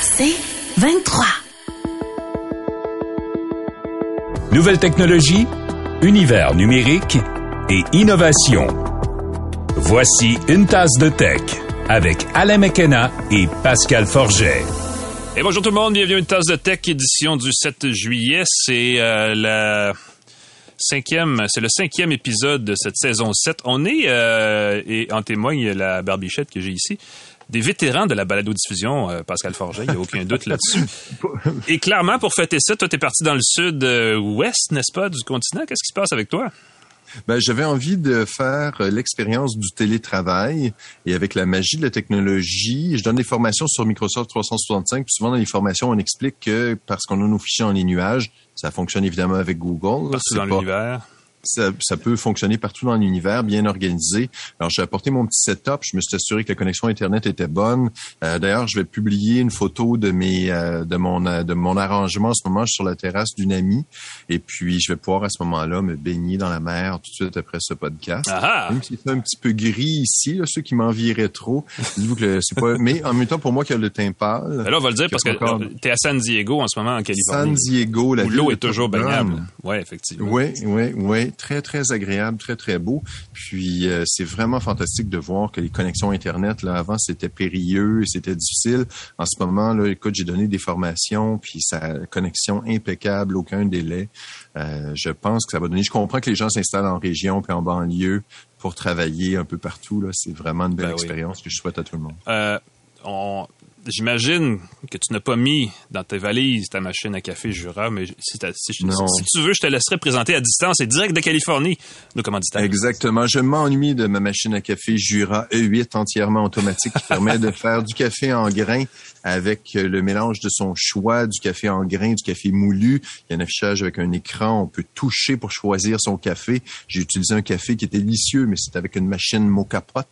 C'est 23. Nouvelle technologie, univers numérique et innovation. Voici une tasse de tech avec Alain McKenna et Pascal Forget. Et bonjour tout le monde, bienvenue à une tasse de tech édition du 7 juillet. C'est euh, la cinquième, c'est le cinquième épisode de cette saison 7. On est, euh, et en témoigne la barbichette que j'ai ici, des vétérans de la balado-diffusion, euh, Pascal Forget, il n'y a aucun doute là-dessus. Et clairement, pour fêter ça, toi, t'es parti dans le sud-ouest, n'est-ce pas, du continent? Qu'est-ce qui se passe avec toi? Ben, j'avais envie de faire euh, l'expérience du télétravail et avec la magie de la technologie, je donne des formations sur Microsoft 365. Puis souvent dans les formations, on explique que parce qu'on a nos fichiers en les nuages, ça fonctionne évidemment avec Google. Partout dans l'univers ça, peut fonctionner partout dans l'univers, bien organisé. Alors, j'ai apporté mon petit setup. Je me suis assuré que la connexion Internet était bonne. Euh, d'ailleurs, je vais publier une photo de mes euh, de mon euh, de mon arrangement en ce moment. Je suis sur la terrasse d'une amie. Et puis, je vais pouvoir à ce moment-là me baigner dans la mer tout de suite après ce podcast. Ah Même si c'est un petit peu gris ici, là, ceux qui m'envieraient trop, dites-vous que c'est pas... Mais en même temps, pour moi qui a le teint pâle... Alors, on va le dire parce que tu es à San Diego en ce moment, en Californie. San Diego, la où l'eau est toujours baignable. Oui, effectivement. Oui, oui, oui très, très agréable, très, très beau. Puis euh, c'est vraiment fantastique de voir que les connexions Internet, là, avant, c'était périlleux, c'était difficile. En ce moment, là, écoute, j'ai donné des formations, puis sa connexion impeccable, aucun délai. Euh, je pense que ça va donner. Je comprends que les gens s'installent en région puis en banlieue pour travailler un peu partout. Là, c'est vraiment une belle ben expérience que je souhaite à tout le monde. Euh, on, j'imagine que tu n'as pas mis dans tes valises ta machine à café Jura, mais si, tu veux, je te laisserai présenter à distance et direct de Californie nos commanditaires. Exactement. Je m'ennuie de ma machine à café Jura E8 entièrement automatique qui permet de faire du café en grains avec le mélange de son choix, du café en grains, du café moulu. Il y a un affichage avec un écran. On peut toucher pour choisir son café. J'ai utilisé un café qui était délicieux, mais c'est avec une machine mocha pot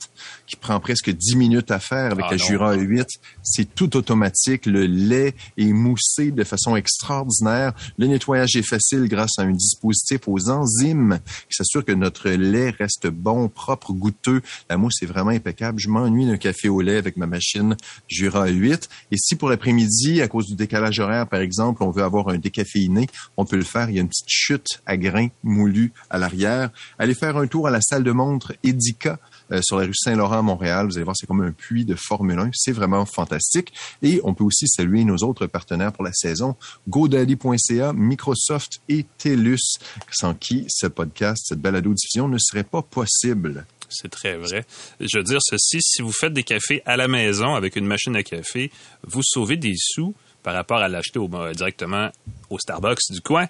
qui prend presque 10 minutes à faire avec ah la Jura E8. C'est tout automatique. Le lait est moussé de façon extraordinaire. Le nettoyage est facile grâce à un dispositif aux enzymes qui s'assure que notre lait reste bon, propre, goûteux. La mousse est vraiment impeccable. Je m'ennuie d'un café au lait avec ma machine Jura 8. Et si pour l'après-midi, à cause du décalage horaire, par exemple, on veut avoir un décaféiné, on peut le faire. Il y a une petite chute à grains moulus à l'arrière. Allez faire un tour à la salle de montre Edica euh, sur la rue Saint-Laurent à Montréal. Vous allez voir, c'est comme un puits de Formule 1. C'est vraiment fantastique. Et on peut aussi saluer nos autres partenaires pour la saison, GoDaddy.ca, Microsoft et TELUS, sans qui ce podcast, cette balado-diffusion ne serait pas possible. C'est très vrai. Je veux dire ceci, si vous faites des cafés à la maison avec une machine à café, vous sauvez des sous par rapport à l'acheter directement au Starbucks du coin.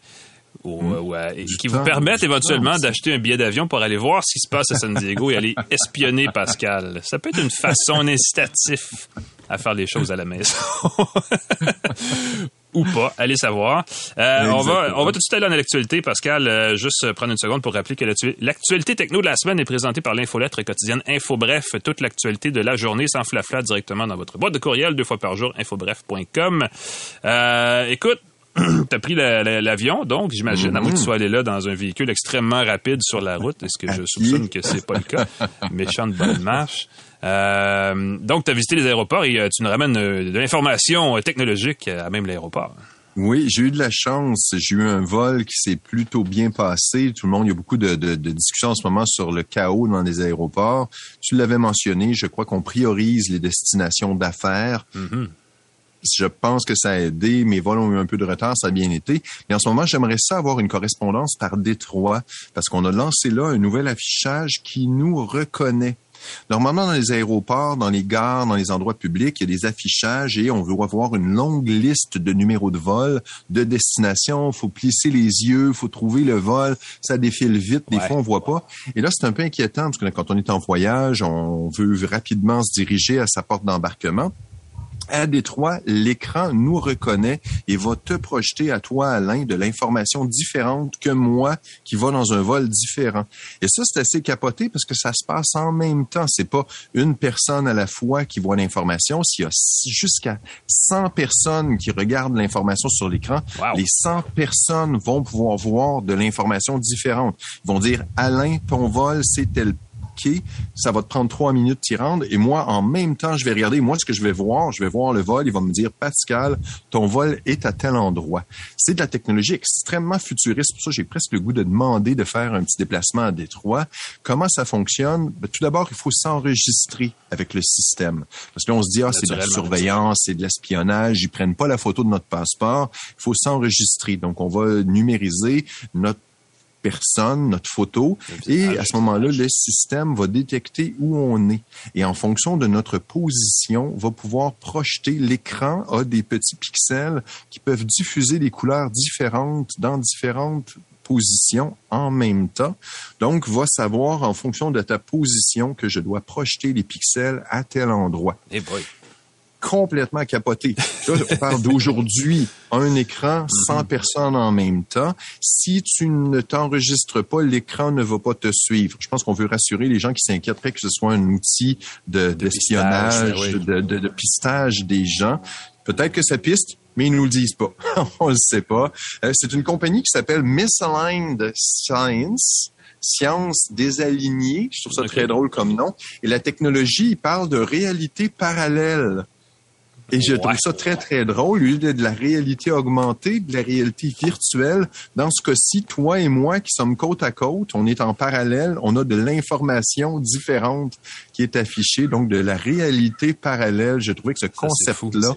Hmm. Euh, qui vous permettent éventuellement d'acheter un billet d'avion pour aller voir ce qui se passe à San Diego et aller espionner Pascal. Ça peut être une façon incitative à faire les choses à la maison. Ou pas, allez savoir. Euh, on, va, on va tout de suite aller dans l'actualité, Pascal. Euh, juste prendre une seconde pour rappeler que l'actualité techno de la semaine est présentée par l'infolettre quotidienne InfoBref. Toute l'actualité de la journée sans flafla directement dans votre boîte de courriel deux fois par jour, infobref.com. Euh, écoute, T'as pris l'avion, donc, j'imagine, à moins que tu mm-hmm. sois allé là dans un véhicule extrêmement rapide sur la route. Est-ce que je soupçonne que c'est pas le cas? Méchante bonne marche. Euh, donc, tu as visité les aéroports et euh, tu nous ramènes euh, de l'information technologique à même l'aéroport. Oui, j'ai eu de la chance. J'ai eu un vol qui s'est plutôt bien passé. Tout le monde, il y a beaucoup de, discussions en ce moment sur le chaos dans les aéroports. Tu l'avais mentionné, je crois qu'on priorise les destinations d'affaires. Mm-hmm je pense que ça a aidé. Mes vols ont eu un peu de retard, ça a bien été. Mais en ce moment, j'aimerais ça avoir une correspondance par Détroit parce qu'on a lancé là un nouvel affichage qui nous reconnaît. Normalement, dans les aéroports, dans les gares, dans les endroits publics, il y a des affichages et on veut avoir une longue liste de numéros de vol, de destination. Il faut plisser les yeux, il faut trouver le vol. Ça défile vite. Des fois, on voit pas. Et là, c'est un peu inquiétant parce que quand on est en voyage, on veut rapidement se diriger à sa porte d'embarquement à Détroit, l'écran nous reconnaît et va te projeter à toi, Alain, de l'information différente que moi qui va dans un vol différent. Et ça, c'est assez capoté parce que ça se passe en même temps. C'est pas une personne à la fois qui voit l'information. S'il y a jusqu'à 100 personnes qui regardent l'information sur l'écran, les 100 personnes vont pouvoir voir de l'information différente. Ils vont dire, Alain, ton vol, c'est tel OK, ça va te prendre trois minutes d'y rendre. Et moi, en même temps, je vais regarder. Moi, ce que je vais voir, je vais voir le vol. Il va me dire, Pascal, ton vol est à tel endroit. C'est de la technologie extrêmement futuriste. Pour ça, j'ai presque le goût de demander de faire un petit déplacement à Détroit. Comment ça fonctionne? Ben, tout d'abord, il faut s'enregistrer avec le système. Parce que là, on se dit, ah, c'est de la surveillance, c'est de l'espionnage. Ils prennent pas la photo de notre passeport. Il faut s'enregistrer. Donc, on va numériser notre personne, notre photo, et à ce moment-là, le système va détecter où on est. Et en fonction de notre position, va pouvoir projeter l'écran a des petits pixels qui peuvent diffuser des couleurs différentes dans différentes positions en même temps. Donc, va savoir en fonction de ta position que je dois projeter les pixels à tel endroit. Eh complètement capoté. Là, on parle d'aujourd'hui, un écran, 100 mhm. personnes en même temps. Si tu ne t'enregistres pas, l'écran ne va pas te suivre. Je pense qu'on veut rassurer les gens qui s'inquiéteraient que ce soit un outil d'espionnage, de, de, de, pistage des gens. Peut-être que ça piste, mais ils nous le disent pas. on le sait pas. Euh, c'est une compagnie qui s'appelle Misaligned Science science désalignée. Je trouve ça très drôle comme nom. Et la technologie, il parle de réalité parallèle. Et je trouve ça très, très drôle. Lui, de la réalité augmentée, de la réalité virtuelle. Dans ce cas-ci, toi et moi qui sommes côte à côte, on est en parallèle, on a de l'information différente qui est affichée, donc de la réalité parallèle. Je trouvais que ce concept-là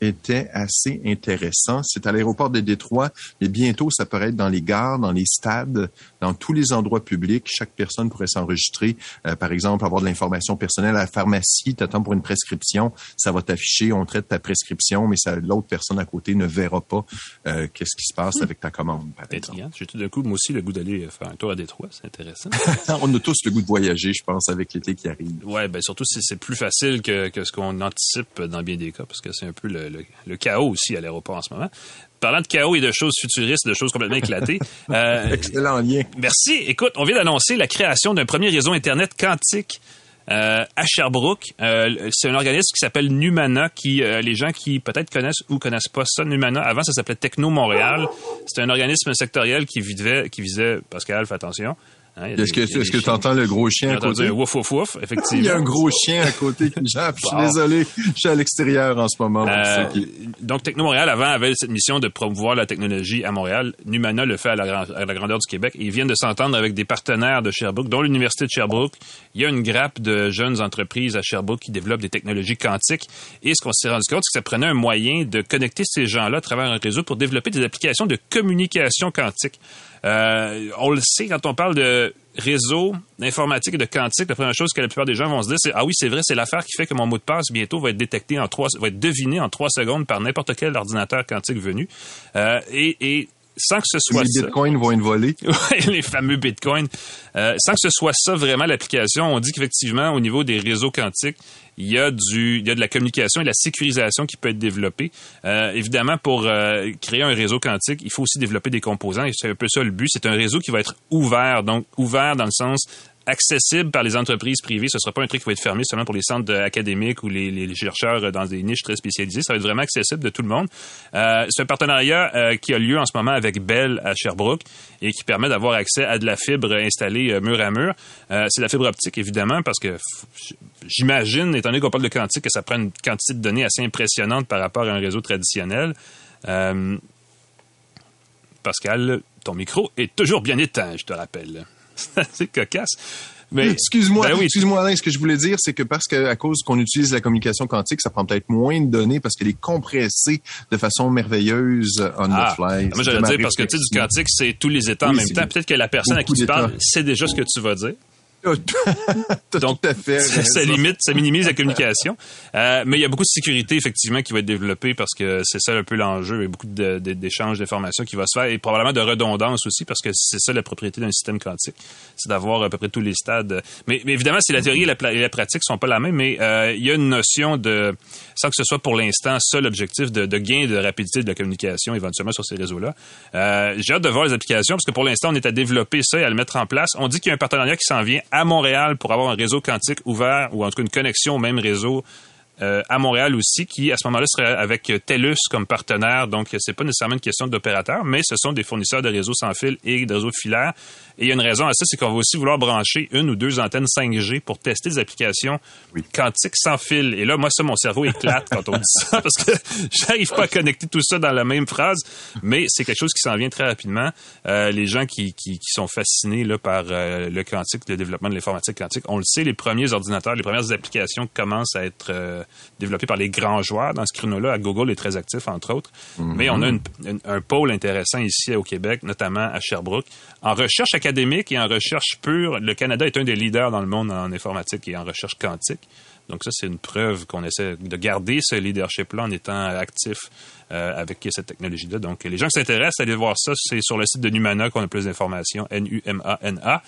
était assez intéressant. C'est à l'aéroport de Détroit, mais bientôt, ça pourrait être dans les gares, dans les stades, dans tous les endroits publics. Chaque personne pourrait s'enregistrer. Euh, par exemple, avoir de l'information personnelle à la pharmacie, tu attends pour une prescription, ça va t'afficher, on traite ta prescription, mais l'autre personne à côté ne verra pas euh, qu'est-ce qui se passe avec ta commande, par J'ai tout d'un coup, moi aussi, le goût d'aller faire un tour à Détroit. C'est intéressant. on a tous le goût de voyager, je pense, avec l'été qui arrive. Ouais, ben surtout, c'est plus facile que, que ce qu'on anticipe dans bien des cas, parce que c'est un peu le, le, chaos aussi à l'aéroport en ce moment. Parlant de chaos et de choses futuristes, de choses complètement éclatées. Euh, Excellent lien. Merci. Écoute, on vient d'annoncer la création d'un premier réseau Internet quantique euh, à Sherbrooke. Euh, c'est un organisme qui s'appelle Numana, qui les gens qui peut-être connaissent ou connaissent pas ça, Numana, avant ça s'appelait Techno Montréal. C'est un organisme sectoriel qui visait, qui visait Pascal, fais attention, Hein, est-ce que tu entends le gros chien à côté? Wouf, wouf, wouf, effectivement. Il y a un gros chien à côté qui jappe. Je suis désolé, je suis à l'extérieur en ce moment. Euh, donc, Techno Montréal, avant, avait cette mission de promouvoir la technologie à Montréal. Numana le fait à la, grandeur du Québec. ils viennent de s'entendre avec des partenaires de Sherbrooke, dont l'Université de Sherbrooke. Il y a une grappe de jeunes entreprises à Sherbrooke qui développent des technologies quantiques. Et ce qu'on s'est rendu compte, c'est que ça prenait un moyen de connecter ces gens-là à travers un réseau pour développer des applications de communication quantique. Euh, on le sait quand on parle de réseau d'informatique et de quantique, la première chose que la plupart des gens vont se dire, c'est ah oui, c'est vrai, c'est l'affaire qui fait que mon mot de passe bientôt va être détecté en trois, va être deviné en trois secondes par n'importe quel ordinateur quantique venu. Euh, et, et sans que ce soit les bitcoins vont être volés. les fameux bitcoins. Euh, sans que ce soit ça vraiment l'application, on dit qu'effectivement au niveau des réseaux quantiques, il y a du, il y a de la communication et de la sécurisation qui peut être développée. Euh, évidemment, pour euh, créer un réseau quantique, il faut aussi développer des composants et c'est un peu ça le but. C'est un réseau qui va être ouvert, donc ouvert dans le sens accessible par les entreprises privées. Ce ne sera pas un truc qui va être fermé seulement pour les centres académiques ou les, chercheurs dans des niches très spécialisées. Ça va être vraiment accessible de tout le monde. Euh, c'est un partenariat euh, qui a lieu en ce moment avec Bell à Sherbrooke et qui permet d'avoir accès à de la fibre installée euh, mur à mur. c'est de la fibre optique, évidemment, parce que j'imagine, étant donné qu'on parle de quantique, que ça prend une quantité de données assez impressionnante par rapport à un réseau traditionnel. Pascal, ton micro est toujours bien éteint, je te rappelle. c'est cocasse. Mais excuse-moi, ben excuse-moi Alain, ce que je voulais dire, c'est que parce qu'à cause qu'on utilise la communication quantique, ça prend peut-être moins de données parce qu'elle est compressée de façon merveilleuse on the ah, fly. Moi, j'allais dire parce que tu sais, du quantique, c'est tous les états en même temps. Peut-être que la personne à qui tu parles sait déjà ce que tu vas dire. Donc, ça, limite, ça minimise la communication. Euh, mais il y a beaucoup de sécurité, effectivement, qui va être développée parce que c'est ça un peu l'enjeu. Il y a beaucoup d'échanges d'informations qui va se faire et probablement de redondance aussi parce que c'est ça la propriété d'un système quantique. C'est d'avoir à peu près tous les stades. Mais, évidemment, si la théorie et la, pratique sont pas la même, mais euh, il y a une notion de, sans que ce soit pour l'instant seul objectif de, gain de rapidité de la communication éventuellement sur ces réseaux-là. Euh, j'ai hâte de voir les applications parce que pour l'instant, on est à développer ça et à le mettre en place. On dit qu'il y a un partenariat qui s'en vient à Montréal pour avoir un réseau quantique ouvert ou en tout cas une connexion au même réseau euh, à Montréal aussi, qui à ce moment-là serait avec TELUS comme partenaire. Donc, c'est pas nécessairement une question d'opérateur, mais ce sont des fournisseurs de réseaux sans fil et de réseaux filaires. Et il y a une raison à ça, c'est qu'on va aussi vouloir brancher une ou deux antennes 5G pour tester des applications quantiques sans fil. Et là, moi, ça, mon cerveau éclate quand on dit ça, parce que j'arrive pas à connecter tout ça dans la même phrase, mais c'est quelque chose qui s'en vient très rapidement. Euh, les gens qui, qui, qui, sont fascinés là, par euh, le quantique, le développement de l'informatique quantique, on le sait, les premiers ordinateurs, les premières applications commencent à être euh, développées par les grands joueurs dans ce créneau-là. Google est très actif, entre autres. Mm-hmm. Mais on a un pôle intéressant ici au Québec, notamment à Sherbrooke. En recherche académique et en recherche pure, le Canada est un des leaders dans le monde en informatique et en recherche quantique. Donc ça, c'est une preuve qu'on essaie de garder ce leadership-là en étant actif euh, avec cette technologie-là. Donc les gens qui s'intéressent, allez voir ça. C'est sur le site de Numana qu'on a plus d'informations. N-U-M-A-N-A.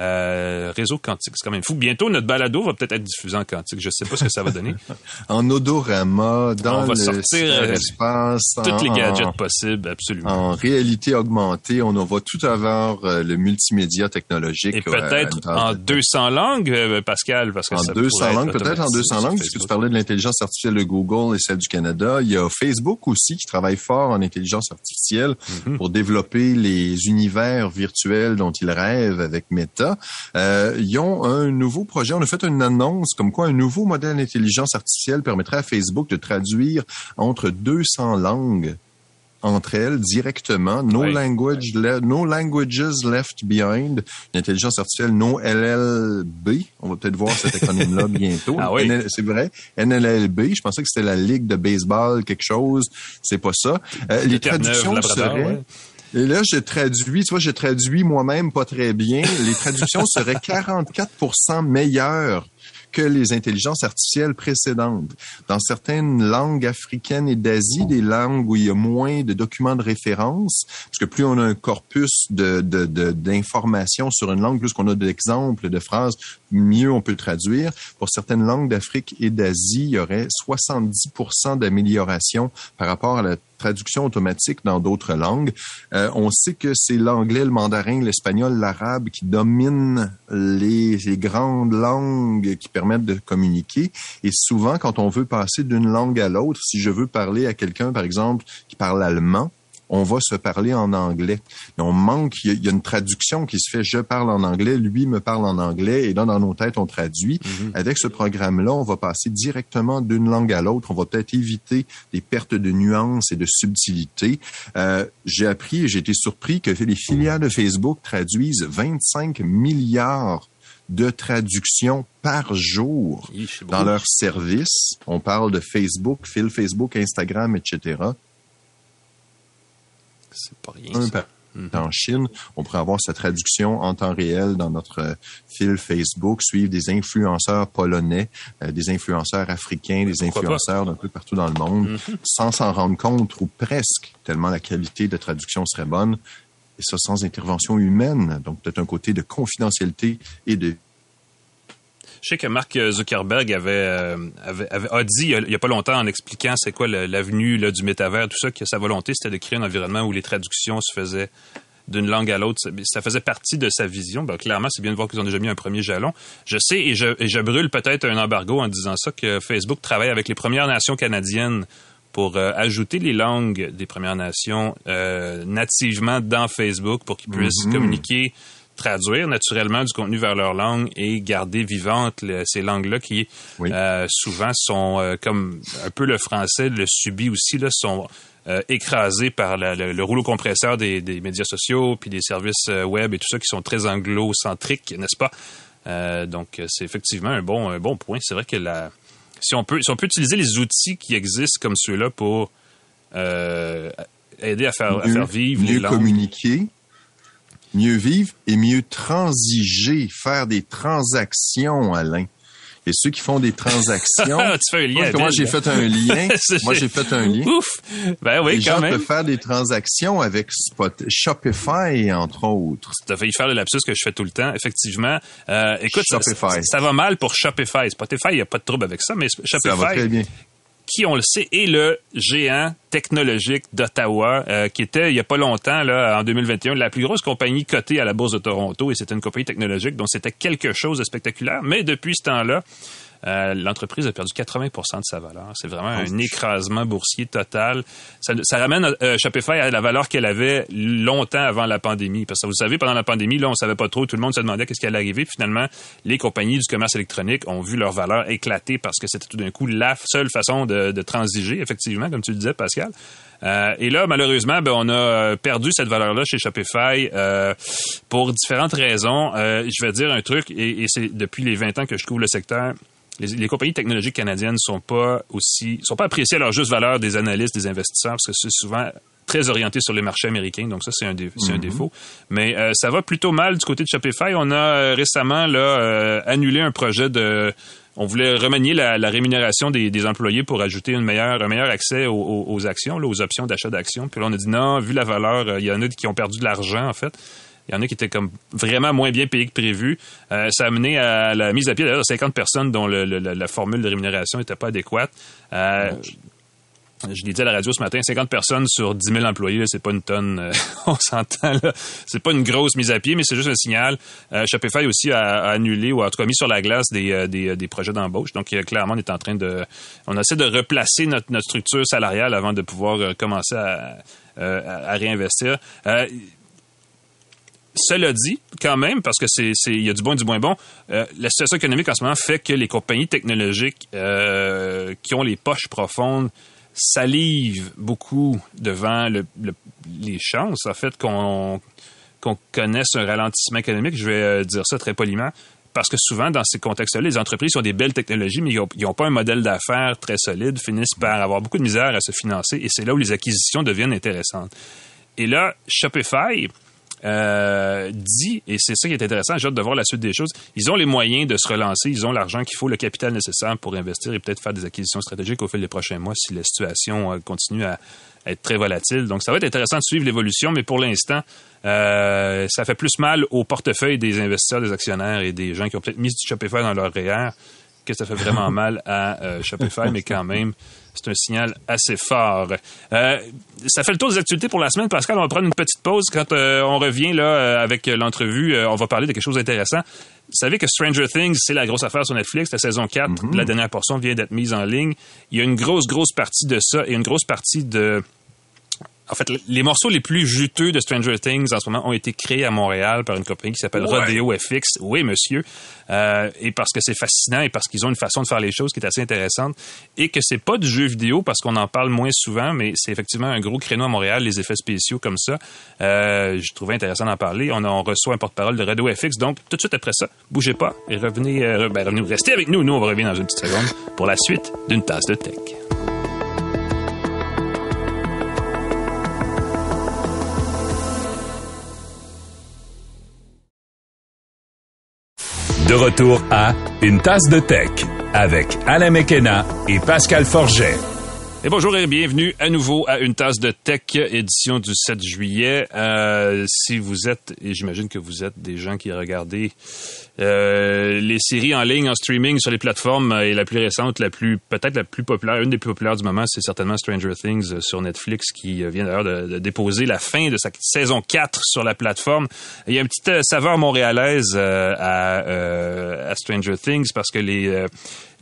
Euh, réseau quantique, c'est quand même fou. Bientôt, notre balado va peut-être être diffusé en quantique. Je sais pas ce que ça va donner. en odorama, dans On va le espace, tous les gadgets possibles, absolument. En réalité augmentée, on va tout avoir euh, le multimédia technologique. Et peut-être en 200 langues, euh, Pascal, parce que en 200 langues, peut-être en 200 langues, puisque tu parlais de l'intelligence artificielle de Google et celle du Canada. Il y a Facebook aussi qui travaille fort en intelligence artificielle mm-hmm. pour développer les univers virtuels dont ils rêvent avec Meta. Euh, ils ont un nouveau projet. On a fait une annonce comme quoi un nouveau modèle d'intelligence artificielle permettrait à Facebook de traduire entre 200 langues entre elles directement. No, language no languages left behind. L'intelligence artificielle No LLB. On va peut-être voir cet acronyme-là bientôt. Ah oui. C'est vrai. NLLB. Je pensais que c'était la Ligue de baseball, quelque chose. C'est pas ça. Euh, les traductions seraient... Et là, je traduis, tu vois, je traduis moi-même pas très bien. Les traductions seraient 44% meilleures que les intelligences artificielles précédentes. Dans certaines langues africaines et d'Asie, des langues où il y a moins de documents de référence, parce que plus on a un corpus de, d'informations de, sur une langue, plus qu'on a d'exemples, de phrases, mieux on peut le traduire. Pour certaines langues d'Afrique et d'Asie, il y aurait 70% d'amélioration par rapport à la traduction automatique dans d'autres langues. Euh, on sait que c'est l'anglais, le mandarin, l'espagnol, l'arabe qui dominent les, les, grandes langues qui permettent de communiquer. Et souvent, quand on veut passer d'une langue à l'autre, si je veux parler à quelqu'un, par exemple, qui parle allemand, on va se parler en anglais. on manque, il y, a une traduction qui se fait, je parle en anglais, lui me parle en anglais, et là, dans nos têtes, on traduit. Mhm. Avec ce programme-là, on va passer directement d'une langue à l'autre. On va peut-être éviter des pertes de nuances et de subtilité. Euh, j'ai appris et j'ai été surpris que les filiales de Facebook traduisent 25 milliards de traductions par jour dans leur service. On parle de Facebook, fil Facebook, Instagram, etc. C'est pas rien. ça. Mhm. En Chine, on pourrait avoir sa traduction en temps réel dans notre fil Facebook, suivre des influenceurs polonais, euh, des influenceurs africains, des influenceurs d'un peu partout dans le monde, mhm. sans s'en rendre compte ou presque, tellement la qualité de traduction serait bonne, et ça sans intervention humaine. Donc peut-être un côté de confidentialité et de je sais que Mark Zuckerberg avait, euh, avait, a dit il n'y a, pas longtemps en expliquant c'est quoi l'avenue du métavers, tout ça, que sa volonté c'était de créer un environnement où les traductions se faisaient d'une langue à l'autre. Ça faisait partie de sa vision. Ben, clairement, c'est bien de voir qu'ils ont déjà mis un premier jalon. Je sais, et je, et je brûle peut-être un embargo en disant ça, que Facebook travaille avec les Premières Nations canadiennes pour euh, ajouter les langues des Premières Nations euh, nativement dans Facebook pour qu'ils puissent mm-hmm. communiquer traduire naturellement du contenu vers leur langue et garder vivantes ces langues-là qui euh, souvent sont euh, comme un peu le français le subit aussi là sont euh, écrasés par le, rouleau compresseur des, médias sociaux puis des services web et tout ça qui sont très anglo-centriques, n'est-ce pas? Donc c'est effectivement un bon un bon point. C'est vrai que la si on peut si on peut utiliser les outils qui existent comme ceux-là pour aider à faire, à faire vivre les langues. communiquer mieux vivre et mieux transiger, faire des transactions, Alain. Et ceux qui font des transactions. tu fais un lien. Moi, j'ai fait un lien. moi, j'ai fait un lien. Ouf! Ben oui, Les quand gens même. peuvent faire des transactions avec Spot, Shopify, entre autres. Tu as failli faire le lapsus que je fais tout le temps, effectivement. Euh, écoute, Shopify. Ça, va mal pour Shopify. Spotify, il n'y a pas de trouble avec ça, mais Shopify. Ça va très bien qui, on le sait, est le géant technologique d'Ottawa, euh, qui était, il n'y a pas longtemps, là, en 2021, la plus grosse compagnie cotée à la Bourse de Toronto, et c'était une compagnie technologique, donc c'était quelque chose de spectaculaire. Mais depuis ce temps-là, euh, l'entreprise a perdu 80% de sa valeur. C'est vraiment un écrasement boursier total. Ça, ça ramène euh, Shopify à la valeur qu'elle avait longtemps avant la pandémie. Parce que vous savez, pendant la pandémie, là, on savait pas trop. Tout le monde se demandait qu'est-ce qui allait arriver. Finalement, les compagnies du commerce électronique ont vu leur valeur éclater parce que c'était tout d'un coup la seule façon de, de transiger, effectivement, comme tu le disais, Pascal. Euh, et là, malheureusement, ben, on a perdu cette valeur-là chez Shopify euh, pour différentes raisons. Euh, je vais dire un truc, et, et c'est depuis les 20 ans que je couvre le secteur. Les, les, compagnies technologiques canadiennes sont pas aussi sont pas appréciées à leur juste valeur des analystes, des investisseurs, parce que c'est souvent très orienté sur les marchés américains, donc ça c'est un, dé un défaut. Mais euh, ça va plutôt mal du côté de Shopify. On a euh, récemment là annulé un projet de on voulait remanier la, la rémunération des, des, employés pour ajouter une meilleure, un meilleur accès aux, aux, aux actions, là, aux options d'achat d'actions. Puis là, on a dit non, vu la valeur, il y en a qui ont perdu de l'argent, en fait. Il y en a qui étaient comme vraiment moins bien payés que prévu. Euh, ça a mené à la mise à pied d'ailleurs de 50 personnes dont le, le, la formule de rémunération n'était pas adéquate. Euh, je l'ai dit à la radio ce matin, 50 personnes sur 10 000 employés, c'est pas une tonne, euh, on s'entend là. C'est pas une grosse mise à pied, mais c'est juste un signal. Euh, Shopify aussi a, a, annulé ou en tout cas mis sur la glace des, euh, des, des projets d'embauche. Donc clairement, on est en train de, on essaie de replacer notre, notre structure salariale avant de pouvoir commencer à, à réinvestir. Cela dit, quand même, parce que c'est, il y a du bon et du moins bon, euh, la situation économique en ce moment fait que les compagnies technologiques euh, qui ont les poches profondes salivent beaucoup devant le, le, les chances, en fait, qu'on qu'on connaisse un ralentissement économique. Je vais euh, dire ça très poliment. Parce que souvent, dans ces contextes-là, les entreprises ont des belles technologies, mais ils n'ont pas un modèle d'affaires très solide, finissent par avoir beaucoup de misère à se financer, et c'est là où les acquisitions deviennent intéressantes. Et là, Shopify, euh, dit, et c'est ça qui est intéressant, j'ai hâte de voir la suite des choses, ils ont les moyens de se relancer, ils ont l'argent qu'il faut, le capital nécessaire pour investir et peut-être faire des acquisitions stratégiques au fil des prochains mois si la situation euh, continue à être très volatile. Donc, ça va être intéressant de suivre l'évolution, mais pour l'instant, euh, ça fait plus mal au portefeuille des investisseurs, des actionnaires et des gens qui ont peut-être mis du Shopify dans leur REER que ça fait vraiment mal à euh, Shopify, mais quand même, c'est un signal assez fort. Euh, ça fait le tour des actualités pour la semaine. Pascal, on va prendre une petite pause. Quand euh, on revient là avec l'entrevue, on va parler de quelque chose d'intéressant. Vous savez que Stranger Things, c'est la grosse affaire sur Netflix. La saison 4, mm -hmm. la dernière portion vient d'être mise en ligne. Il y a une grosse, grosse partie de ça et une grosse partie de en fait, les morceaux les plus juteux de Stranger Things en ce moment ont été créés à Montréal par une compagnie qui s'appelle ouais. Rodeo FX. Oui, monsieur. Euh, et parce que c'est fascinant et parce qu'ils ont une façon de faire les choses qui est assez intéressante. Et que c'est pas du jeu vidéo parce qu'on en parle moins souvent, mais c'est effectivement un gros créneau à Montréal, les effets spéciaux comme ça. Euh, je trouvais intéressant d'en parler. On, on, reçoit un porte-parole de Rodeo FX. Donc, tout de suite après ça, bougez pas et revenez, euh, ben, revenez, restez avec nous. Nous, on va revenir dans une petite seconde pour la suite d'une tasse de tech. De retour à Une tasse de tech avec Alain Mekena et Pascal Forget. Et bonjour et bienvenue à nouveau à Une tasse de tech, édition du 7 juillet. Euh, si vous êtes, et j'imagine que vous êtes des gens qui regardez euh, les séries en ligne, en streaming sur les plateformes, et la plus récente, la plus peut-être la plus populaire, une des plus populaires du moment, c'est certainement Stranger Things sur Netflix, qui vient d'ailleurs de, déposer la fin de sa saison 4 sur la plateforme. Il y a une petite euh, saveur montréalaise euh, à, euh, à, Stranger Things parce que les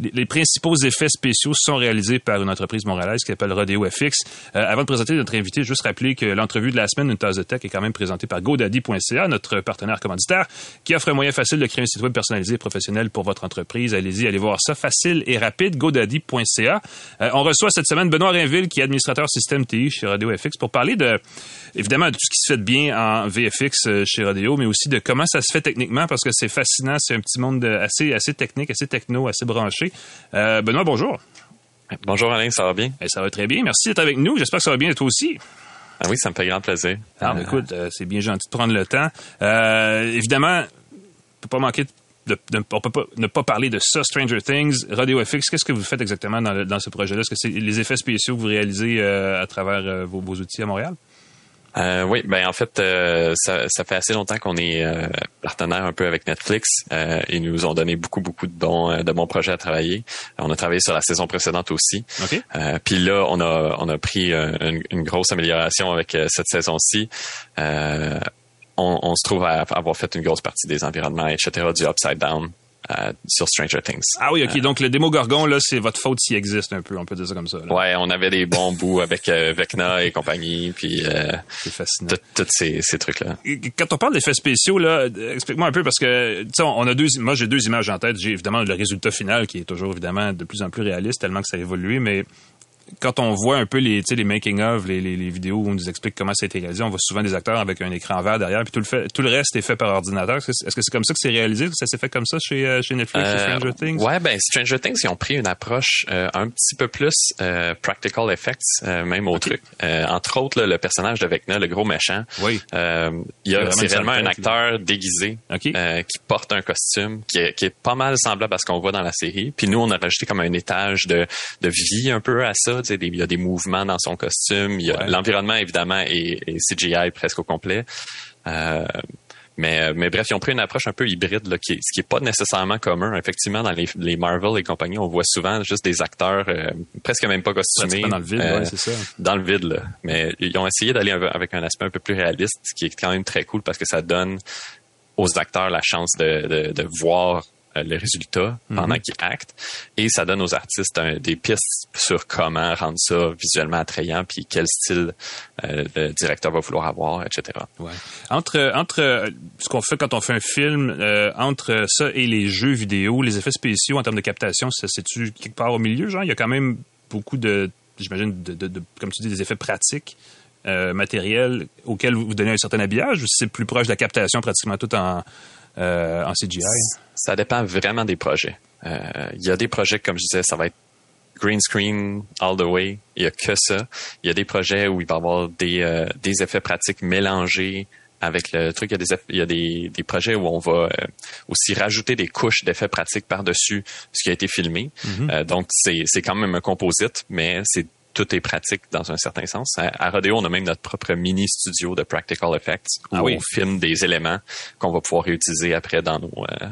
les, principaux effets spéciaux sont réalisés par une entreprise montréalaise qui s'appelle Rodeo FX. Euh, avant de présenter notre invité, juste rappeler que l'entrevue de la semaine, une tasse de tech, est quand même présentée par GoDaddy.ca, notre partenaire commanditaire, qui offre un moyen facile de créer un site web personnalisé et professionnel pour votre entreprise. Allez-y, allez voir ça, facile et rapide, GoDaddy.ca. Euh, on reçoit cette semaine Benoît Rainville, qui est administrateur système TI chez Rodeo FX, pour parler de, évidemment, de tout ce qui se fait de bien en VFX euh, chez Rodeo, mais aussi de comment ça se fait techniquement, parce que c'est fascinant, c'est un petit monde assez, assez technique, assez techno, assez branché. Euh, Benoît, bonjour. Bonjour Alain, ça va bien? Eh, ça va très bien. Merci d'être avec nous. J'espère que ça va bien toi aussi. Ah oui, ça me fait grand plaisir. Ah, euh... écoute, euh, c'est bien gentil de prendre le temps. Euh, évidemment, on peut pas manquer de, de, on peut pas ne pas parler de ça, Stranger Things, Radio FX. Qu'est-ce que vous faites exactement dans, le, dans ce projet-là? Est-ce que c'est les effets spéciaux que vous réalisez à travers vos, vos outils à Montréal? Euh, oui, ben en fait, euh, ça, ça, fait assez longtemps qu'on est euh, partenaire un peu avec Netflix. Euh, ils nous ont donné beaucoup, beaucoup de bons, de bons projets à travailler. On a travaillé sur la saison précédente aussi. Okay. Puis là, on a, on a pris une, une grosse amélioration avec cette saison-ci. On, on, se trouve à avoir fait une grosse partie des environnements, etc., du upside down sur Stranger Things. Ah oui, ok. donc le démo Gorgon là, c'est votre faute s'il existe un peu, on peut dire ça comme ça. Là. Ouais, on avait des bons bouts avec Vecna et compagnie, puis c'est fascinant. Tous ces, ces trucs là. Quand on parle d'effets spéciaux là, explique-moi un peu parce que tu sais, on a deux, moi j'ai deux images en tête. J'ai évidemment le résultat final qui est toujours évidemment de plus en plus réaliste tellement que ça a évolué, mais quand on voit un peu les, les making of, les, les, les, vidéos où on nous explique comment ça a été réalisé, on voit souvent des acteurs avec un écran vert derrière, puis tout le, fait, tout le reste est fait par ordinateur. Est-ce que c'est comme ça que c'est réalisé? Ça s'est fait comme ça chez, euh, chez Netflix, chez Stranger Things? Ouais, ben Stranger Things, ils ont pris une approche euh, un petit peu plus euh, practical effects, même au truc. entre autres, le personnage de Vecna, le gros méchant. Oui. c'est réellement un acteur déguisé qui porte un costume qui est, qui est pas mal semblable à ce qu'on voit dans la série. Puis nous, on a rajouté comme un étage de, de vie un peu à ça il y a des mouvements dans son costume. L'environnement, évidemment, est, CGI presque au complet. Euh, mais, mais bref, ils ont pris une approche un peu hybride, là, qui, ce qui est pas nécessairement commun. Effectivement, dans les, Marvel et compagnie, on voit souvent juste des acteurs euh, presque même pas costumés. Dans le vide, euh, c'est ça. Dans le vide, là. Mais ils ont essayé d'aller avec un aspect un peu plus réaliste, ce qui est quand même très cool parce que ça donne aux acteurs la chance de, de voir le résultat pendant mhm. qu'ils actent et ça donne aux artistes des pistes sur comment rendre ça visuellement attrayant puis quel style euh, le directeur va vouloir avoir etc ouais. entre entre euh, ce qu'on fait quand on fait un film entre ça et les jeux vidéo les effets spéciaux en termes de captation ça c'est-tu quelque part au milieu genre? Il y a quand même beaucoup de j'imagine de, de, comme tu dis des effets pratiques matériels auxquels vous donnez un certain habillage ou c'est plus proche de la captation pratiquement tout en euh, en CGI? Ça dépend vraiment des projets. Euh, il y a des projets, comme je disais, ça va être green screen all the way. Il y a que ça. Il y a des projets où il va y avoir des, euh, des effets pratiques mélangés avec le truc. Il y a des, il y a des, des projets où on va aussi rajouter des couches d'effets pratiques par-dessus ce qui a été filmé. Mm-hmm. donc, c'est quand même un composite, mais c'est tout est pratique dans un certain sens. À, Rodeo, on a même notre propre mini studio de practical effects où ah on filme des éléments qu'on va pouvoir réutiliser après dans nos euh,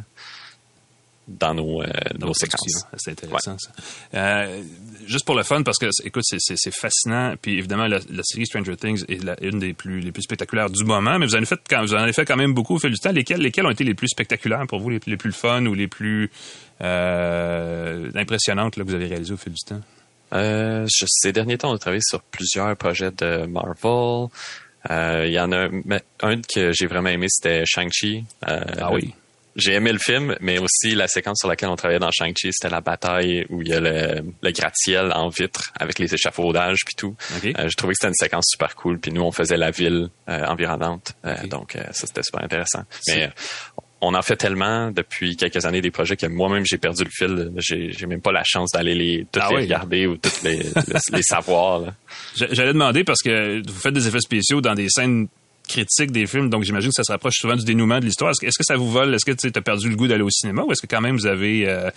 dans nos, euh, nos séquences. C'est intéressant ça. Euh, juste pour le fun, parce que écoute, c'est fascinant. Puis évidemment, la, série Stranger Things est la, une des plus les plus spectaculaires du moment. Mais vous en avez fait quand vous en avez fait quand même beaucoup au fil du temps. Lesquels lesquels ont été les plus spectaculaires pour vous, les, les plus fun ou les plus impressionnantes là, que vous avez réalisées au fil du temps? Euh, ces derniers temps, on a travaillé sur plusieurs projets de Marvel. Euh, il y en a un que j'ai vraiment aimé, c'était Shang-Chi. Euh, ah oui. J'ai aimé le film, mais aussi la séquence sur laquelle on travaillait dans Shang-Chi, c'était la bataille où il y a le, le gratte-ciel en vitre avec les échafaudages puis tout. Okay. Euh, je trouvais que c'était une séquence super cool. Puis nous, on faisait la ville environnante. Donc ça, c'était super intéressant. Mais on en fait tellement depuis quelques années des projets que moi-même j'ai perdu le fil. J'ai, même pas la chance d'aller les toutes ah les regarder ou toutes les, les, savoir. J'allais demander parce que vous faites des effets spéciaux dans des scènes critiques des films, donc j'imagine que ça se rapproche souvent du dénouement de l'histoire. Est-ce que, est-ce que ça vous vole? Est-ce que tu as perdu le goût d'aller au cinéma ou est-ce que quand même vous avez euh,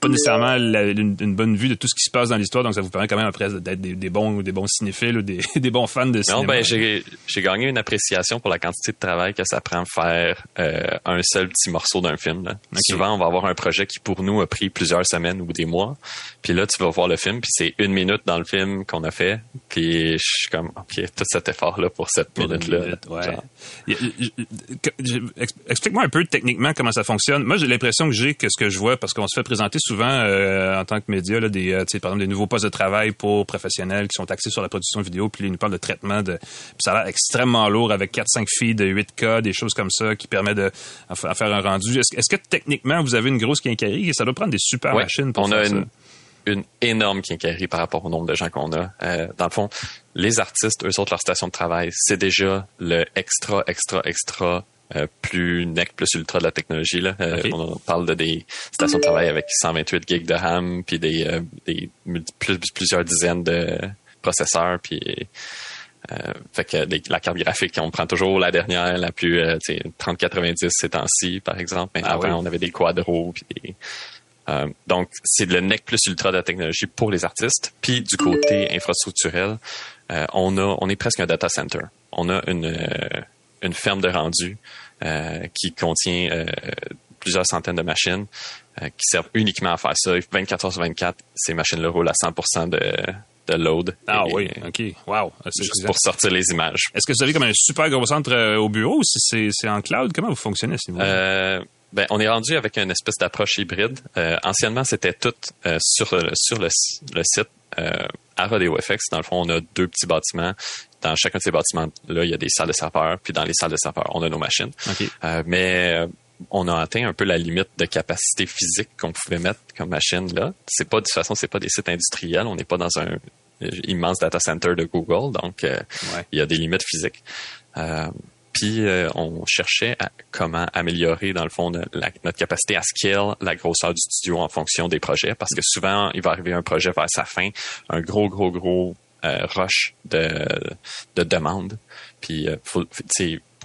pas nécessairement une, bonne vue de tout ce qui se passe dans l'histoire, donc ça vous permet quand même après d'être des, bons des bons cinéphiles ou des, des bons fans de cinéma. Non, ben j'ai gagné une appréciation pour la quantité de travail que ça prend faire euh, un seul petit morceau d'un film. Là. Souvent, on va avoir un projet qui pour nous a pris plusieurs semaines ou des mois, puis là tu vas voir le film, puis c'est une minute dans le film qu'on a fait, puis je suis comme ok tout cet effort là pour cette minute là. Explique-moi un peu techniquement comment ça fonctionne. Moi j'ai l'impression que j'ai que ce que je vois parce qu'on se fait présenter souvent euh, en tant que média là, des, euh, par exemple, des nouveaux postes de travail pour professionnels qui sont axés sur la production vidéo, puis ils nous parlent de traitement de, puis ça a l'air extrêmement lourd avec 4-5 filles de 8K, des choses comme ça qui permettent de faire un rendu. Est-ce, que techniquement vous avez une grosse quincaillerie? Et ça doit prendre des super machines pour on a une, une énorme quincaillerie par rapport au nombre de gens qu'on a. Euh, dans le fond, les artistes, eux autres, leur station de travail, c'est déjà le extra, extra, extra euh, plus NEC, plus ultra de la technologie. Là. Euh, on parle de des stations de travail avec 128 gigs de RAM, puis des, euh, des plus, plusieurs dizaines de processeurs, puis fait que la carte graphique, on prend toujours la dernière, la plus 3090 ces temps-ci, par exemple. Mais ah avant, on avait des quadros, puis donc, c'est le NEC plus ultra de la technologie pour les artistes. Puis du côté infrastructurel, on a, on est presque un data center. On a une une ferme de rendu euh, qui contient euh, plusieurs centaines de machines euh, qui servent uniquement à faire ça. 24 heures sur 24, ces machines-là roulent à 100 de, de load. Ah oui, OK. Wow. Juste pour sortir les images. Est-ce que vous avez comme un super gros centre au bureau ou si c'est en cloud? Comment vous fonctionnez à ce niveau ben, on est rendu avec une espèce d'approche hybride. Euh, anciennement, c'était tout euh, sur, sur le, le site à Rodeo FX. Dans le fond, on a deux petits bâtiments. Dans chacun de ces bâtiments-là, il y a des salles de serveurs. Puis dans les salles de serveurs, on a nos machines. OK. Euh, mais on a atteint un peu la limite de capacité physique qu'on pouvait mettre comme machine là. C'est pas de toute façon, c'est pas des sites industriels. On n'est pas dans un euh, immense data center de Google, donc euh, Ouais. il y a des limites physiques. Euh, puis euh, on cherchait à comment améliorer dans le fond notre capacité à scale la grosseur du studio en fonction des projets, parce que souvent il va arriver un projet vers sa fin, un gros gros gros euh, rush de de demande. Puis euh, faut-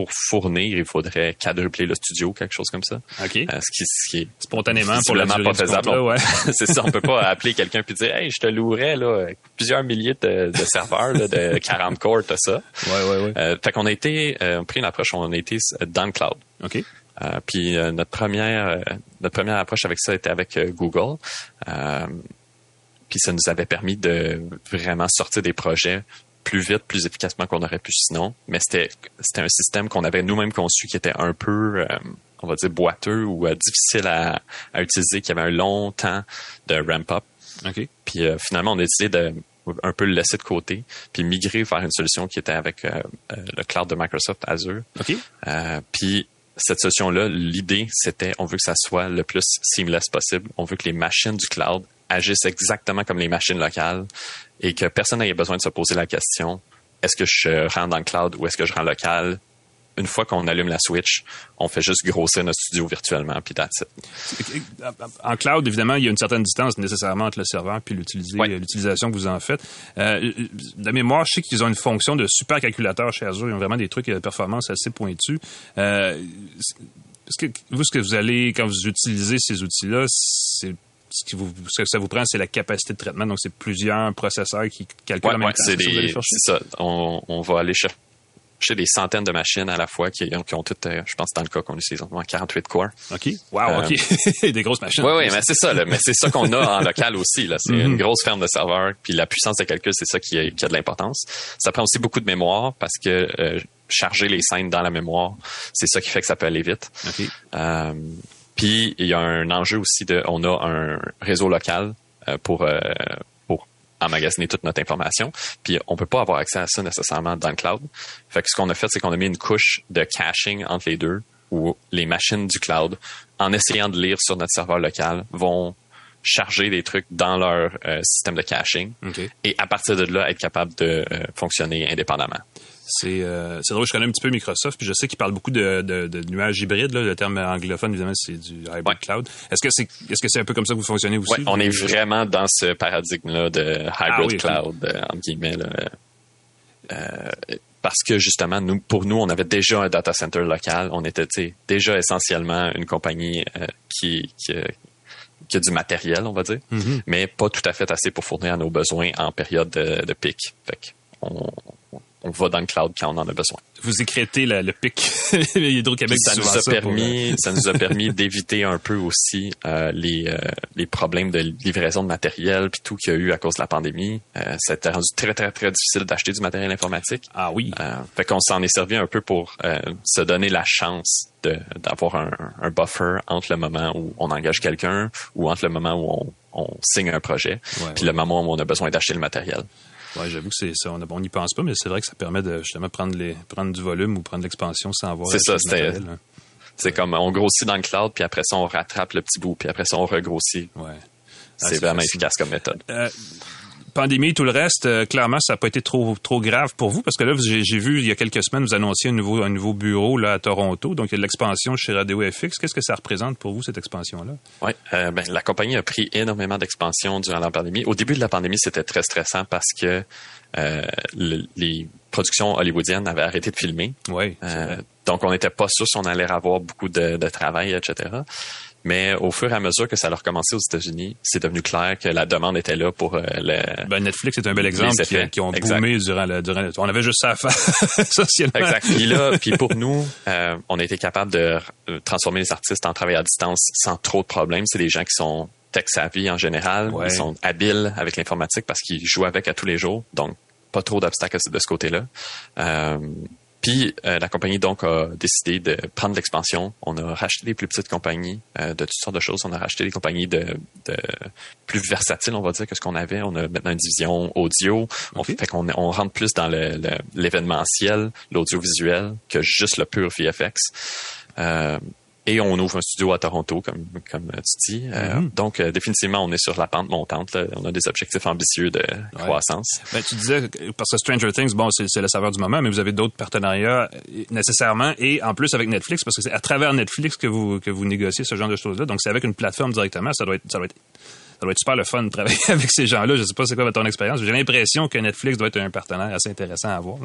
pour fournir, il faudrait quadrupler le studio, quelque chose comme ça. OK. Euh, ce qui, ce qui est Spontanément pour la pas faisable. ouais. c'est ça, on peut pas appeler quelqu'un puis dire Hey, je te louerais là, plusieurs milliers de, de serveurs là, de 40 corps, t'as ça. Ouais, ouais, ouais. Euh, fait qu'on a été, euh, on a pris une approche, on a été dans le cloud. OK. Euh, puis euh, notre première euh, notre première approche avec ça était avec Google. Puis ça nous avait permis de vraiment sortir des projets plus vite, plus efficacement qu'on aurait pu sinon. Mais c'était c'était un système qu'on avait nous-mêmes conçu qui était un peu, euh, on va dire, boiteux ou euh, difficile à, à utiliser, qui avait un long temps de ramp-up. OK. Puis euh, finalement, on a décidé de un peu le laisser de côté, puis migrer vers une solution qui était avec le cloud de Microsoft Azure. OK. Euh, puis cette solution-là, l'idée, c'était on veut que ça soit le plus seamless possible. On veut que les machines du cloud agissent exactement comme les machines locales et que personne n'ait besoin de se poser la question est-ce que je rentre dans le cloud ou est-ce que je rends local? Une fois qu'on allume la switch, on fait juste grossir notre studio virtuellement, puis that's it. En cloud, évidemment, il y a une certaine distance nécessairement entre le serveur puis l'utilisation que vous en faites. Euh, de mémoire, je sais qu'ils ont une fonction de supercalculateur chez Azure. Ils ont vraiment des trucs de performance assez pointus. Euh, est-ce que vous, ce que vous allez, quand vous utilisez ces outils-là, c'est ce, qui vous, ce que ça vous prend, c'est la capacité de traitement. Donc, c'est plusieurs processeurs qui calculent Ouais, en même ouais, temps. c'est des, ça. On, on va aller chercher des centaines de machines à la fois qui, qui ont toutes, euh, je pense dans le cas qu'on utilise, on a 48 cores. OK. Wow, Euh, OK. des grosses machines. Oui, oui, mais c'est ça, là. mais c'est ça qu'on a en local aussi. Là. C'est Mhm. une grosse ferme de serveurs, puis la puissance de calcul, c'est ça qui a, qui a de l'importance. Ça prend aussi beaucoup de mémoire parce que euh, charger les scènes dans la mémoire, c'est ça qui fait que ça peut aller vite. OK. Puis il y a un enjeu aussi de, on a un réseau local euh, pour euh, pour emmagasiner toute notre information. Puis on peut pas avoir accès à ça nécessairement dans le cloud. Fait que ce qu'on a fait, c'est qu'on a mis une couche de caching entre les deux, où les machines du cloud, en essayant de lire sur notre serveur local, vont charger des trucs dans leur euh, système de caching OK. et à partir de là être capable de euh, fonctionner indépendamment. C'est euh, c'est drôle, je connais un petit peu Microsoft, puis je sais qu'ils parlent beaucoup de, de, de nuages hybrides. Là, le terme anglophone, évidemment, c'est du hybrid Ouais. cloud. Est-ce que c'est est-ce que c'est un peu comme ça que vous fonctionnez aussi? Ouais, on est vraiment dans ce paradigme-là de hybrid Ah oui, cloud, euh, entre guillemets. là. Euh, parce que justement, nous, pour nous, on avait déjà un data center local. On était déjà essentiellement une compagnie euh, qui, qui, qui a du matériel, on va dire, Mhm. mais pas tout à fait assez pour fournir à nos besoins en période de, de pic. Fait on, on va dans le cloud quand on en a besoin. Vous écrétez la- le pic. Hydro-Québec ça nous a pour, permis, ça nous a permis d'éviter un peu aussi euh, les euh, les problèmes de livraison de matériel puis tout qu'il y a eu à cause de la pandémie. Euh, ça a été rendu très très très difficile d'acheter du matériel informatique. Ah oui. Euh, fait qu'on s'en est servi un peu pour euh, se donner la chance de d'avoir un, un buffer entre le moment où on engage quelqu'un ou entre le moment où on, on signe un projet Ouais, puis ouais. le moment où on a besoin d'acheter le matériel. Ouais, j'avoue que c'est ça. On n'y pense pas, mais c'est vrai que ça permet de justement prendre les prendre du volume ou prendre l'expansion sans avoir. C'est ça, c'était- matériel, hein. C'est comme on grossit dans le cloud puis après ça on rattrape le petit bout puis après ça on regrossit. Ouais. Ah, C'est vraiment facile. efficace comme méthode. Euh, pandémie, tout le reste, euh, clairement, ça n'a pas été trop trop grave pour vous parce que là, j'ai vu il y a quelques semaines, vous annonciez un nouveau un nouveau bureau là à Toronto, donc il y a de l'expansion chez Radio FX. Qu'est-ce que ça représente pour vous cette expansion là Oui, euh, ben, la compagnie a pris énormément d'expansion durant la pandémie. Au début de la pandémie, c'était très stressant parce que euh, le- les productions hollywoodiennes avaient arrêté de filmer. Oui. Donc, on n'était pas sûr si on allait avoir beaucoup de, de travail, etc. Mais au fur et à mesure que ça a recommencé aux États-Unis, c'est devenu clair que la demande était là pour euh, le... Ben, Netflix est un bel exemple qui, qui ont Exact. boomé durant le, durant le- On avait juste ça à faire, essentiellement. Exact. Puis là, puis pour nous, euh, on a été capable de euh, transformer les artistes en travail à distance sans trop de problèmes. C'est des gens qui sont tech savvy en général, Ouais. ils sont habiles avec l'informatique parce qu'ils jouent avec à tous les jours, donc pas trop d'obstacles de ce côté-là. Euh, puis la compagnie donc a décidé de prendre l'expansion. On a racheté des plus petites compagnies de toutes sortes de choses. On a racheté des compagnies de, de plus versatiles, on va dire, que ce qu'on avait. On a maintenant une division audio. On fait qu'on on rentre plus dans l'événementiel, l'audiovisuel, que juste le pur VFX. Euh, et on ouvre un studio à Toronto, comme, comme tu dis. Euh, mhm. donc, euh, définitivement, on est sur la pente montante. On a des objectifs ambitieux de croissance. Ben, tu disais, parce que Stranger Things, bon, c'est le saveur du moment, mais vous avez d'autres partenariats nécessairement, et en plus avec Netflix, parce que c'est à travers Netflix que vous, que vous négociez ce genre de choses-là. Donc, c'est avec une plateforme directement. Ça doit être, ça doit être ça doit être super le fun de travailler avec ces gens-là. Je sais pas c'est quoi ton expérience. J'ai l'impression que Netflix doit être un partenaire assez intéressant à avoir.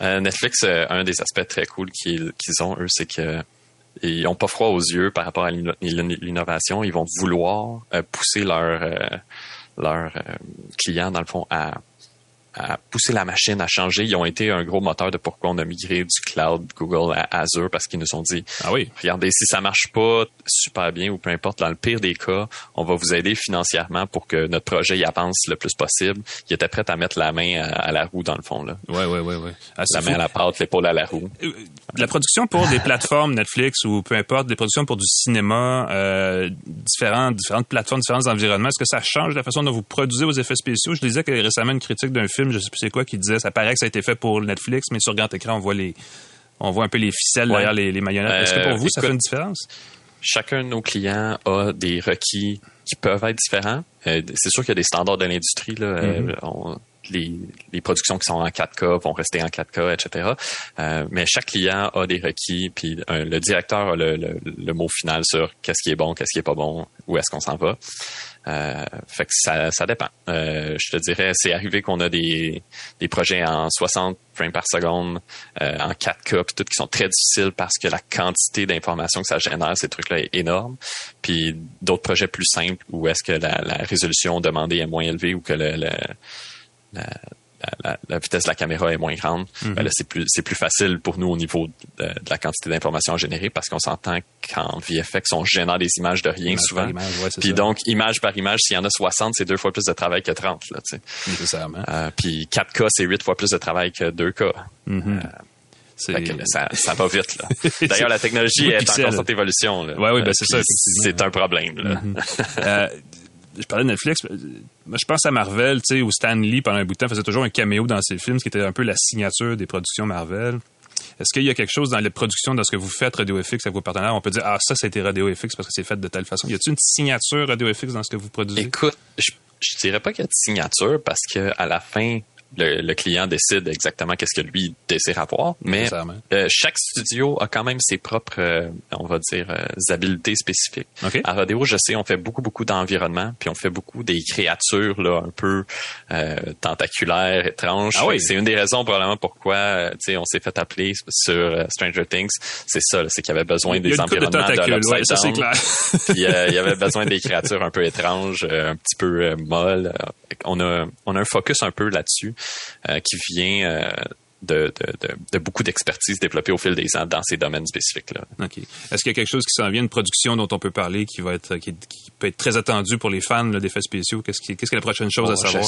Euh, Netflix, un des aspects très cool qu'ils ont, eux, c'est que ils n'ont pas froid aux yeux par rapport à l'innovation. Ils vont vouloir euh, pousser leurs leur, euh, euh, clients, dans le fond, à à pousser la machine à changer. Ils ont été un gros moteur de pourquoi on a migré du cloud Google à Azure parce qu'ils nous ont dit ah oui. regardez, si ça marche pas super bien ou peu importe, dans le pire des cas, on va vous aider financièrement pour que notre projet y avance le plus possible. Ils étaient prêts à mettre la main à, la roue dans le fond. Là. Ouais, ouais, ouais, ouais. Ah, la main à la pâte, l'épaule à la roue. Euh, la production pour des plateformes Netflix ou peu importe, des productions pour du cinéma, euh, différentes, différentes plateformes, différents environnements, est-ce que ça change la façon dont vous produisez vos effets spéciaux? Je disais que récemment une critique d'un film je je sais plus c'est quoi, qui disait, ça paraît que ça a été fait pour Netflix, mais sur grand écran, on voit les, on voit un peu les ficelles derrière les, les marionnettes. Est-ce que pour vous, ça fait une différence? Chacun de nos clients a des requis qui peuvent être différents. Euh, c'est sûr qu'il y a des standards de l'industrie. Euh, mm-hmm. les, les, productions qui sont en 4K vont rester en 4K, etc. Euh, mais chaque client a des requis, puis le directeur a le, le, mot final sur qu'est-ce qui est bon, qu'est-ce qui est pas bon, où est-ce qu'on s'en va. Euh, fait que ça, ça dépend. Euh, je te dirais, c'est arrivé qu'on a des, des projets en 60 frames par seconde, euh, en 4K, puis tout qui sont très difficiles parce que la quantité d'informations que ça génère, ces trucs-là, est énorme. Puis d'autres projets plus simples où est-ce que la, la, résolution demandée est moins élevée ou que le, le la, vitesse de la caméra est moins grande, mhm. ben c'est plus c'est plus facile pour nous au niveau de, la quantité d'informations générées parce qu'on s'entend qu'en VFX on génère des images de rien souvent. puis donc image par image, s'il y en a 60, c'est deux fois plus de travail que 30 là, tu sais. Euh, puis 4K, c'est huit fois plus de travail que 2K. Mhm. Euh, ça, ça, va vite. D'ailleurs, la technologie est en constante évolution. Là. Ouais, oui, ben c'est ça. C'est un problème. Là. Mhm. euh, je parlais de Netflix, moi, je pense à Marvel, tu sais, où Stan Lee, pendant un bout de temps, faisait toujours un caméo dans ses films, ce qui était un peu la signature des productions Marvel. Est-ce qu'il y a quelque chose dans les productions, dans ce que vous faites RadioFX avec vos partenaires, on peut dire, ah, ça, a été RadioFX parce que c'est fait de telle façon. Y a-t-il une signature RadioFX dans ce que vous produisez? Écoute, je, je dirais pas qu'il y a de signature parce que à la fin, le, client décide exactement qu'est-ce que lui désire avoir. Mais euh, chaque studio a quand même ses propres, euh, on va dire, euh, habiletés spécifiques. À Rodeo, je sais, on fait beaucoup, beaucoup d'environnement, puis on fait beaucoup des créatures là un peu tentaculaires, étranges. Ah C'est une des raisons probablement pourquoi, tu sais, on s'est fait appeler sur Stranger Things. C'est ça, c'est qu'il y avait besoin des environnements de, ouais, ça c'est clair. puis il y avait besoin des créatures un peu étranges, un petit peu molles. On a, on a un focus un peu là-dessus. Euh, qui vient euh, de, de, de, beaucoup d'expertise développée au fil des ans dans ces domaines spécifiques-là. OK. Est-ce qu'il y a quelque chose qui s'en vient, une production dont on peut parler qui va être qui, peut être très attendue pour les fans d'effets spéciaux? Qu'est-ce qui, qu'est-ce que la prochaine chose à savoir?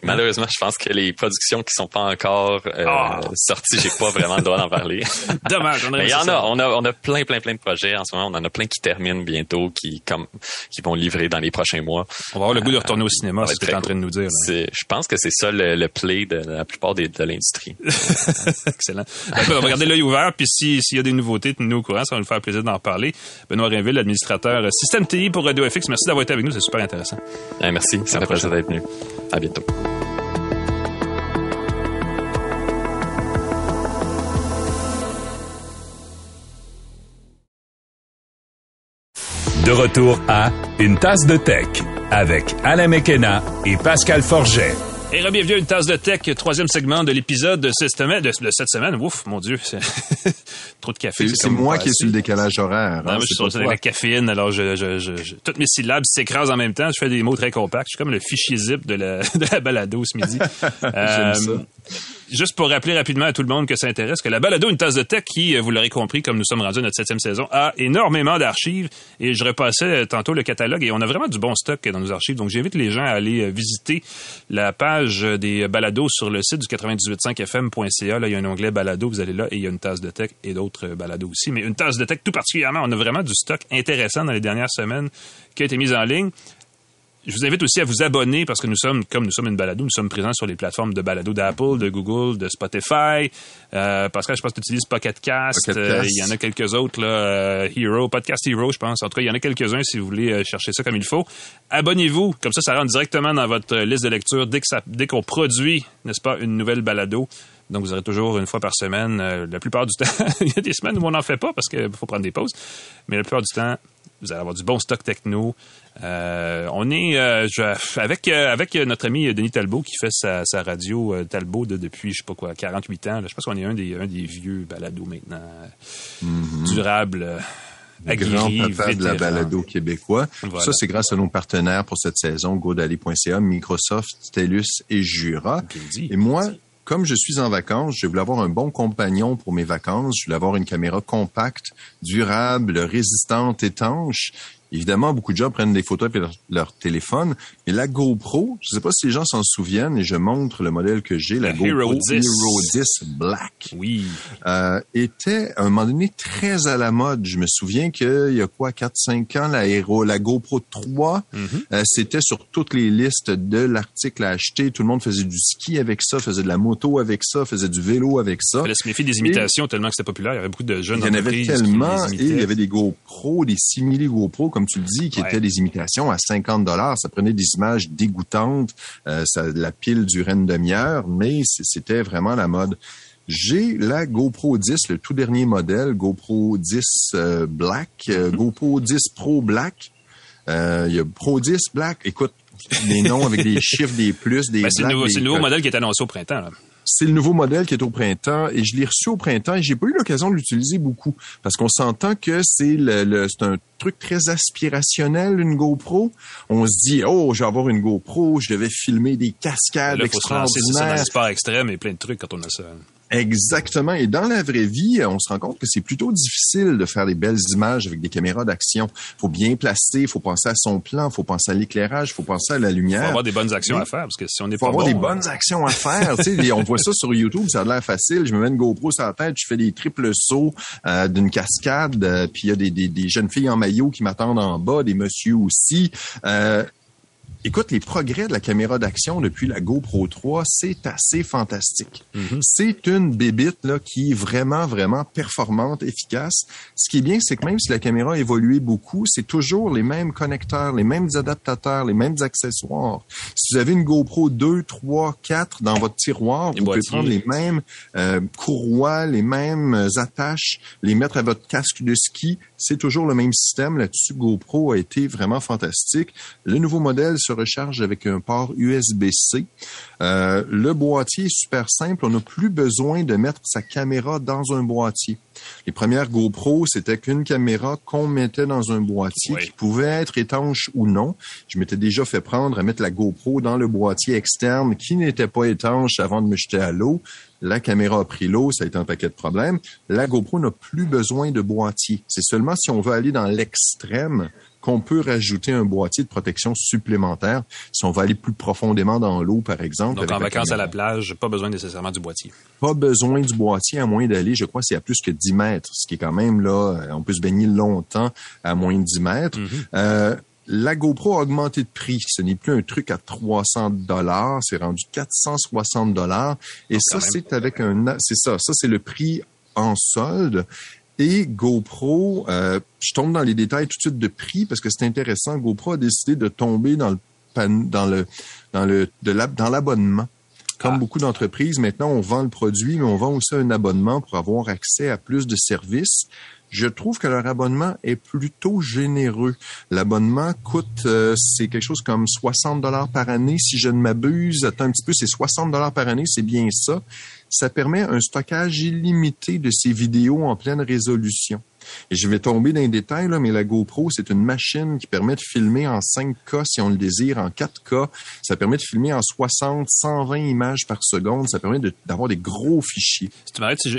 Malheureusement, je pense que les productions qui sont pas encore euh, ah. sorties, j'ai pas vraiment le droit d'en parler. Dommage. Mais il y en a, on a, on a plein, plein, plein de projets en ce moment. On en a plein qui terminent bientôt, qui comme, qui vont livrer dans les prochains mois. On va avoir le goût de retourner au cinéma, c'est ce que tu es en train de nous dire. Je pense que c'est ça le, play de la plupart des, de l'industrie. Excellent. on va garder l'œil ouvert, puis s'il y a des nouveautés, tenez-nous au courant, ça va nous faire plaisir d'en parler. Benoît Rainville, administrateur Système TI pour Radio FX, merci d'avoir été avec nous, c'est super intéressant. merci, ça fait plaisir d'être venu. À bientôt. De retour à Une tasse de tech avec Alain Mekena et Pascal Forget. Et bienvenue à Une tasse de tech, troisième segment de l'épisode de cette semaine. De, cette semaine. Ouf, mon Dieu, trop de café. C'est moi qui est sur le décalage horaire. Non, hein, je suis sur la caféine, alors je, je, je, toutes mes syllabes s'écrasent en même temps. Je fais des mots très compacts. Je suis comme le fichier zip de la, de la balado ce midi. euh, juste pour rappeler rapidement à tout le monde que ça intéresse, que la balado Une tasse de tech, qui, euh, vous l'aurez compris, comme nous sommes rendus à notre septième saison, a énormément d'archives. Et je repassais euh, tantôt le catalogue et on a vraiment du bon stock dans nos archives. Donc, j'invite les gens à aller euh, visiter la page des balados sur le site du 985fm.ca. Là, il y a un onglet balado, vous allez là et il y a une tasse de tech et d'autres balados aussi. Mais une tasse de tech tout particulièrement, on a vraiment du stock intéressant dans les dernières semaines qui a été mis en ligne. Je vous invite aussi à vous abonner parce que nous sommes, comme nous sommes une balado, nous sommes présents sur les plateformes de balado d'Apple, de Google, de Spotify. Euh, Pascal, je pense que tu utilises Pocket Cast. Euh, il y en a quelques autres, là, euh, Hero, Podcast Hero, je pense. En tout cas, il y en a quelques-uns si vous voulez euh, chercher ça comme il faut. Abonnez-vous. Comme ça, ça rentre directement dans votre liste de lecture dès que ça, dès qu'on produit, n'est-ce pas, une nouvelle balado. Donc, vous aurez toujours une fois par semaine. la plupart du temps, il y a des semaines où on n'en fait pas parce qu'il faut prendre des pauses. Mais la plupart du temps, vous allez avoir du bon stock techno. Euh, on est euh, avec euh, avec notre ami Denis Talbot qui fait sa, radio Talbot depuis je sais pas quoi 48 ans. Je pense qu'on est un des un des vieux balados maintenant mm-hmm. durable. grand papa de la balado québécois. Ça, c'est grâce à nos partenaires pour cette saison, GoDaddy.ca, Microsoft, TELUS et Jura. Et moi, comme je suis en vacances, je voulais avoir un bon compagnon pour mes vacances. Je voulais avoir une caméra compacte, durable, résistante, étanche. Évidemment, beaucoup de gens prennent des photos avec leur, téléphone, mais la GoPro, je ne sais pas si les gens s'en souviennent, et je montre le modèle que j'ai, la, GoPro Hero 10. Black, oui. euh, était à un moment donné très à la mode. Je me souviens qu'il y a quoi, 4-5 ans, la, Hero, la GoPro 3, mm-hmm. euh, c'était sur toutes les listes de l'article à acheter. Tout le monde faisait du ski avec ça, faisait de la moto avec ça, faisait du vélo avec ça. Il se méfier des imitations tellement que c'était populaire. Il y avait beaucoup de jeunes Il y en avait tellement, et il y avait des GoPro, des simili GoPro, comme tu le dis, qui étaient des imitations à 50 dollars. Ça prenait des images dégoûtantes. Euh, ça, la pile durait une demi-heure, mais c'était vraiment la mode. J'ai la GoPro 10, le tout dernier modèle, GoPro 10 euh, Black, euh, mm-hmm. GoPro 10 Pro Black. Il y a Pro 10 Black. Écoute, des noms avec des chiffres, des plus, des. Ben, c'est le nouveau, modèle qui est annoncé au printemps. Là. C'est le nouveau modèle qui est au printemps et je l'ai reçu au printemps et j'ai pas eu l'occasion de l'utiliser beaucoup parce qu'on s'entend que c'est le, c'est un truc très aspirationnel une GoPro. On se dit oh je vais avoir une GoPro, je devais filmer des cascades là, extraordinaires. C'est sport extrême et plein de trucs quand on a ça. Exactement. Et dans la vraie vie, on se rend compte que c'est plutôt difficile de faire des belles images avec des caméras d'action. faut bien placer, faut penser à son plan, faut penser à l'éclairage, faut penser à la lumière. faut avoir des bonnes actions à faire parce que si on est faut pas avoir des bonnes actions à faire. on voit ça sur YouTube, ça a l'air facile. Je me mets une GoPro sur la tête, je fais des triples sauts euh, d'une cascade, euh, puis il y a des, des, des, jeunes filles en maillot qui m'attendent en bas, des messieurs aussi. Euh, Écoute, les progrès de la caméra d'action depuis la GoPro 3, c'est assez fantastique. Mm-hmm. C'est une bébite là, qui est vraiment, vraiment performante, efficace. Ce qui est bien, c'est que même si la caméra a évolué beaucoup, c'est toujours les mêmes connecteurs, les mêmes adaptateurs, les mêmes accessoires. Si vous avez une GoPro 2, 3, 4 dans votre tiroir, vous pouvez prendre les mêmes euh, courroies, les mêmes attaches, les mettre à votre casque de ski. C'est toujours le même système. Là-dessus, GoPro a été vraiment fantastique. Le nouveau modèle recharge avec un port USB-C. Euh, le boîtier est super simple. On n'a plus besoin de mettre sa caméra dans un boîtier. Les premières GoPro, c'était qu'une caméra qu'on mettait dans un boîtier qui pouvait être étanche ou non. Je m'étais déjà fait prendre à mettre la GoPro dans le boîtier externe qui n'était pas étanche avant de me jeter à l'eau. La caméra a pris l'eau, ça a été un paquet de problèmes. La GoPro n'a plus besoin de boîtier. C'est seulement si on veut aller dans l'extrême qu'on peut rajouter un boîtier de protection supplémentaire si on va aller plus profondément dans l'eau, par exemple. Donc, en vacances à la plage, pas besoin nécessairement du boîtier. Pas besoin du boîtier, à moins d'aller, je crois, c'est à plus que 10 mètres, ce qui est quand même là, euh, on peut se baigner longtemps à moins de 10 mètres. Mm-hmm. euh, la GoPro a augmenté de prix. Ce n'est plus un truc à 300 dollars, c'est rendu 460 dollars. Et ça, c'est avec un, c'est ça, ça c'est le prix en solde. Et GoPro, euh, je tombe dans les détails tout de suite de prix parce que c'est intéressant. GoPro a décidé de tomber dans le dans le dans le de dans l'abonnement. Comme ah. beaucoup d'entreprises, maintenant on vend le produit, mais on vend aussi un abonnement pour avoir accès à plus de services. Je trouve que leur abonnement est plutôt généreux. L'abonnement coûte, euh, c'est quelque chose comme 60 dollars par année, si je ne m'abuse. Attends un petit peu, c'est 60 dollars par année, c'est bien ça ça permet un stockage illimité de ces vidéos en pleine résolution. Et je vais tomber dans les détails, là, mais la GoPro, c'est une machine qui permet de filmer en 5K si on le désire, en 4K. Ça permet de filmer en 60, 120 images par seconde. Ça permet d'avoir des gros fichiers. Tu m'arrêtes si, je,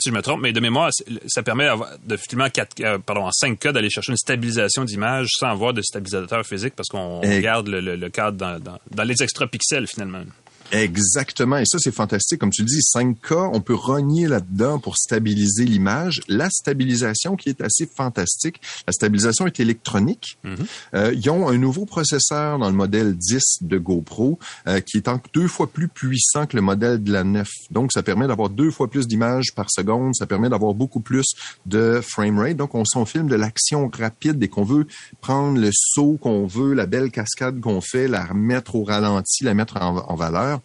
si me trompe, mais de mémoire, ça permet de filmer en, 4, euh, pardon, en 5K, d'aller chercher une stabilisation d'image sans avoir de stabilisateur physique parce qu'on garde le, le, cadre dans, dans, dans les extra pixels finalement. Exactement. Et ça, c'est fantastique. Comme tu dis, 5K, on peut rogner là-dedans pour stabiliser l'image. La stabilisation qui est assez fantastique, la stabilisation est électronique. Mm-hmm. euh, ils ont un nouveau processeur dans le modèle 10 de GoPro euh, qui est en deux fois plus puissant que le modèle de la 9. Donc, ça permet d'avoir deux fois plus d'images par seconde. Ça permet d'avoir beaucoup plus de frame rate. Donc, on s'en filme de l'action rapide et qu'on veut prendre le saut qu'on veut, la belle cascade qu'on fait, la remettre au ralenti, la mettre en, en valeur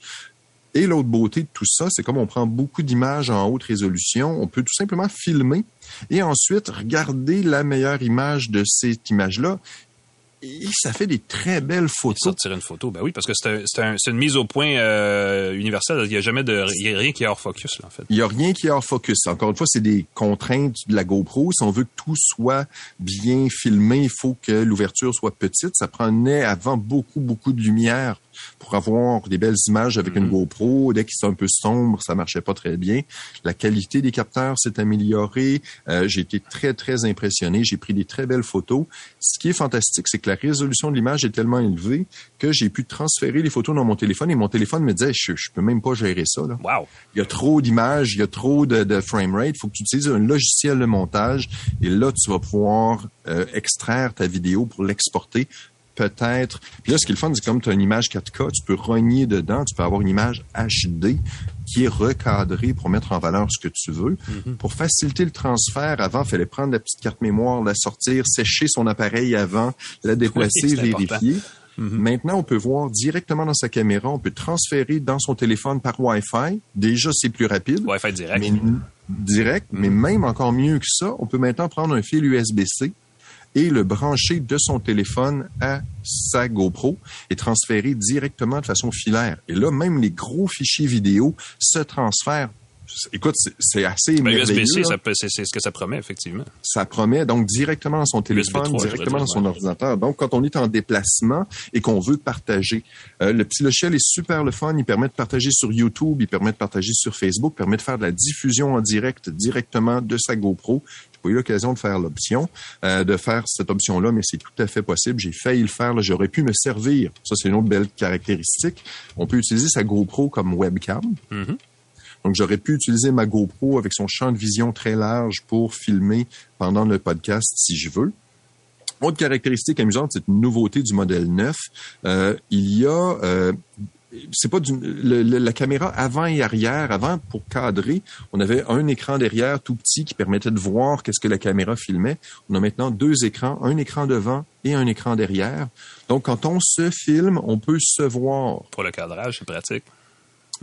et l'autre beauté de tout ça, c'est comme on prend beaucoup d'images en haute résolution, on peut tout simplement filmer et ensuite regarder la meilleure image de cette image-là et ça fait des très belles photos. tirer une photo, ben oui, parce que c'est une mise au point euh, universelle. Il n'y a jamais de, il y a rien qui est hors focus, là, en fait. Il n'y a rien qui est hors focus. Encore une fois, c'est des contraintes de la GoPro. Si on veut que tout soit bien filmé, il faut que l'ouverture soit petite. Ça prenait avant beaucoup, beaucoup de lumière pour avoir des belles images avec une mm-hmm. GoPro. Dès qu'il est un peu sombre, ça marchait pas très bien. La qualité des capteurs s'est améliorée. Euh, j'ai été très, très impressionné. J'ai pris des très belles photos. Ce qui est fantastique, c'est que la résolution de l'image est tellement élevée que j'ai pu transférer les photos dans mon téléphone et mon téléphone me disait, je, je peux même pas gérer ça. Là. Wow. Il y a trop d'images, il y a trop de, de frame rate. Il faut que tu utilises un logiciel de montage et là, tu vas pouvoir euh, extraire ta vidéo pour l'exporter peut-être. Puis là, ce qui est le fun, c'est comme tu as une image 4K, tu peux rogner dedans, tu peux avoir une image HD qui est recadrée pour mettre en valeur ce que tu veux. Mm-hmm. Pour faciliter le transfert, avant, il fallait prendre la petite carte mémoire, la sortir, sécher son appareil avant, la déplacer, vérifier. Mm-hmm. Maintenant, on peut voir directement dans sa caméra, on peut transférer dans son téléphone par Wi-Fi. Déjà, c'est plus rapide. Wi-Fi direct. Mais, direct, mais mm-hmm. même encore mieux que ça, on peut maintenant prendre un fil USB-C et le brancher de son téléphone à sa GoPro et transférer directement de façon filaire. Et là, même les gros fichiers vidéo se transfèrent écoute, c'est assez Mais USB-C, c'est ce que ça promet, effectivement. Ça promet donc directement dans son téléphone, directement dans son ordinateur. Donc, quand on est en déplacement et qu'on veut partager, euh, le petit logiciel est super le fun. Il permet de partager sur YouTube, il permet de partager sur Facebook, permet de faire de la diffusion en direct directement de sa GoPro pas eu l'occasion de faire l'option, euh, de faire cette option-là, mais c'est tout à fait possible. J'ai failli le faire. J'aurais pu me servir. Ça, c'est une autre belle caractéristique. On peut utiliser sa GoPro comme webcam. Mm-hmm. Donc, j'aurais pu utiliser ma GoPro avec son champ de vision très large pour filmer pendant le podcast si je veux. Autre caractéristique amusante, c'est une nouveauté du modèle 9. Euh, il y a euh, c'est pas du, la caméra avant et arrière. Avant, pour cadrer, on avait un écran derrière tout petit qui permettait de voir qu'est-ce que la caméra filmait. On a maintenant deux écrans, un écran devant et un écran derrière. Donc, quand on se filme, on peut se voir. Pour le cadrage, c'est pratique.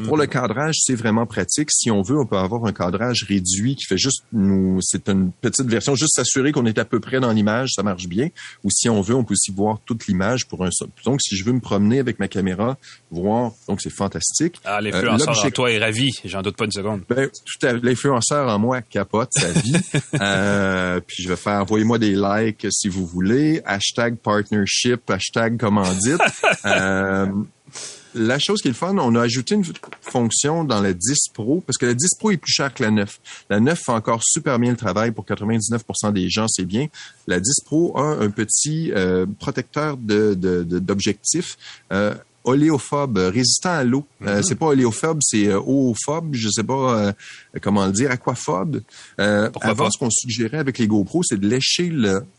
Pour le cadrage, c'est vraiment pratique. Si on veut, on peut avoir un cadrage réduit qui fait juste nous, c'est une petite version, juste s'assurer qu'on est à peu près dans l'image, ça marche bien. Ou si on veut, on peut aussi voir toute l'image pour un Donc, si je veux me promener avec ma caméra, voir, donc c'est fantastique. Ah, l'influenceur euh, en toi est ravi, j'en doute pas une seconde. Ben, tout à L'influenceur en moi capote sa vie. euh, puis je vais faire, envoyez-moi des likes si vous voulez. Hashtag partnership, hashtag commandite. euh, la chose qui est le fun, on a ajouté une fonction dans la 10 Pro, parce que la 10 Pro est plus chère que la 9. La 9 fait encore super bien le travail pour 99% des gens, c'est bien. La 10 Pro a un petit euh, protecteur d'objectifs de, euh, oléophobe, résistant à l'eau. Euh, mm-hmm. c'est pas oléophobe, c'est euh, oophobe, je sais pas euh, comment le dire, aquaphobe. Euh, avant, ce qu'on suggérait avec les GoPro, c'est de lécher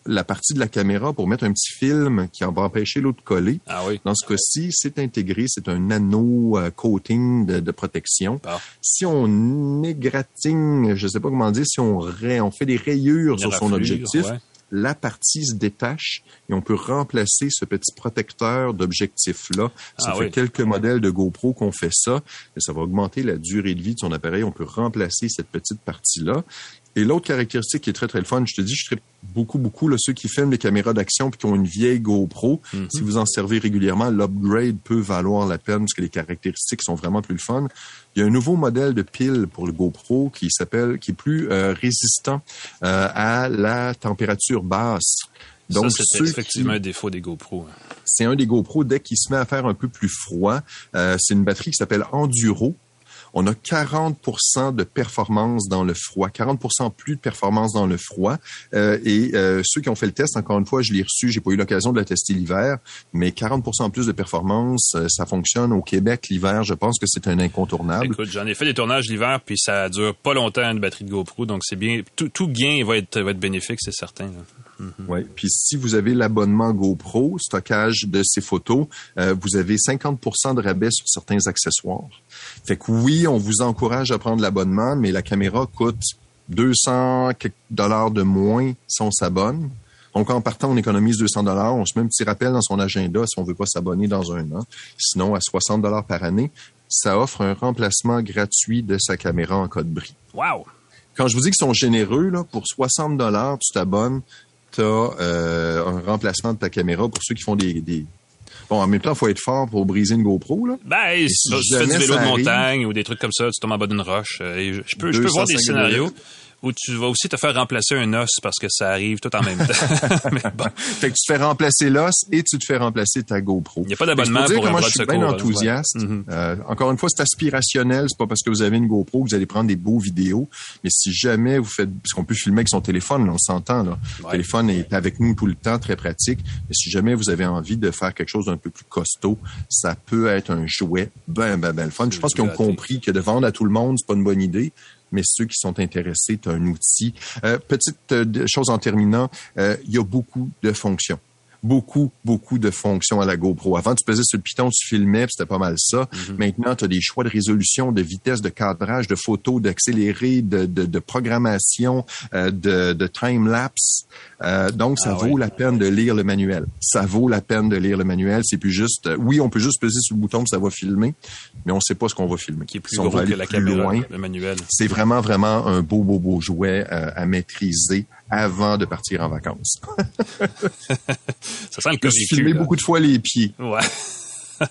la partie de la caméra pour mettre un petit film qui en va empêcher l'eau de coller. Ah oui. Dans ce cas-ci, c'est intégré, c'est un nano coating de, protection. Si on égratigne, je sais pas comment dire, si on, on fait des rayures sur son objectif, la partie se détache et on peut remplacer ce petit protecteur d'objectif-là. Ça ah fait quelques modèles de GoPro qu'on fait ça, et ça va augmenter la durée de vie de son appareil. On peut remplacer cette petite partie-là. Et l'autre caractéristique qui est très, très le fun, je te dis, je serais beaucoup, beaucoup, là, ceux qui filment les caméras d'action puis qui ont une vieille GoPro, Mhm. si vous en servez régulièrement, l'upgrade peut valoir la peine parce que les caractéristiques sont vraiment plus le fun. Il y a un nouveau modèle de pile pour le GoPro qui s'appelle, qui est plus euh, résistant euh, à la température basse. Donc, c'est qui- effectivement un défaut des GoPro. hein. c'est un des GoPro dès qu'il se met à faire un peu plus froid. Euh, c'est une batterie qui s'appelle Enduro. On a 40% de performance dans le froid, 40% plus de performance dans le froid. Euh, et euh, ceux qui ont fait le test, encore une fois, je l'ai reçu, j'ai pas eu l'occasion de la tester l'hiver, mais 40% plus de performance, euh, ça fonctionne au Québec l'hiver. Je pense que c'est un incontournable. Écoute, j'en ai fait des tournages l'hiver, puis ça dure pas longtemps une batterie de GoPro, donc c'est bien. Tout, tout gain va être, va être bénéfique, c'est certain. là. Ouais. Puis si vous avez l'abonnement GoPro, stockage de ces photos, euh, vous avez 50% de rabais sur certains accessoires. Fait que oui, on vous encourage à prendre l'abonnement, mais la caméra coûte 200 quelques dollars de moins si on s'abonne. Donc, en partant, on économise 200 dollars. On se met un petit rappel dans son agenda si on veut pas s'abonner dans un an. Sinon, à 60 dollars par année, ça offre un remplacement gratuit de sa caméra en cas de bris. Wow! Quand je vous dis qu'ils sont généreux, là, pour 60 dollars, tu t'abonnes, tu as un remplacement de ta caméra pour ceux qui font des, des... Bon, en même temps, il faut être fort pour briser une GoPro. Là. Ben, si si tu fais du vélo de arrive- montagne ou des trucs comme ça, tu tombes en bas d'une roche. euh, et je, je peux, je peux voir des 205 scénarios où tu vas aussi te faire remplacer un os parce que ça arrive tout en même temps. Mais bon, Fait que tu te fais remplacer l'os et tu te fais remplacer ta GoPro. il n'y a pas d'abonnement pour dire un bras je suis secours. bien hein, enthousiaste. ouais. Mhm. Euh, encore une fois, c'est aspirationnel. C'est pas parce que vous avez une GoPro que vous allez prendre des beaux vidéos. Mais si jamais vous faites, parce qu'on peut filmer avec son téléphone, là, on s'entend. Là. Le téléphone est avec nous tout le temps, très pratique. Mais si jamais vous avez envie de faire quelque chose d'un peu plus costaud, ça peut être un jouet ben, ben, ben le fun. Je pense qu'ils ont compris que de vendre à tout le monde, c'est pas une bonne idée. Mais ceux qui sont intéressés, c'est un outil. Euh, petite euh, chose en terminant, euh, il y a beaucoup de fonctions beaucoup, beaucoup de fonctions à la GoPro. Avant, tu pesais sur le piton, tu filmais, c'était pas mal ça. Maintenant, tu as des choix de résolution, de vitesse, de cadrage, de photos, d'accéléré, de, de, de programmation, euh, de, de time-lapse. Euh, donc, ça Ah vaut oui. la peine de lire le manuel. Ça vaut la peine de lire le manuel. C'est plus juste... euh, oui, on peut juste peser sur le bouton, ça va filmer, mais on sait pas ce qu'on va filmer. Qui est plus Si on gros que la plus caméra, loin, le manuel. c'est vraiment, vraiment un beau, beau, beau jouet euh, à maîtriser avant de partir en vacances. Ça sent le Je me suis curricule, filmé là. beaucoup de fois les pieds. Ouais.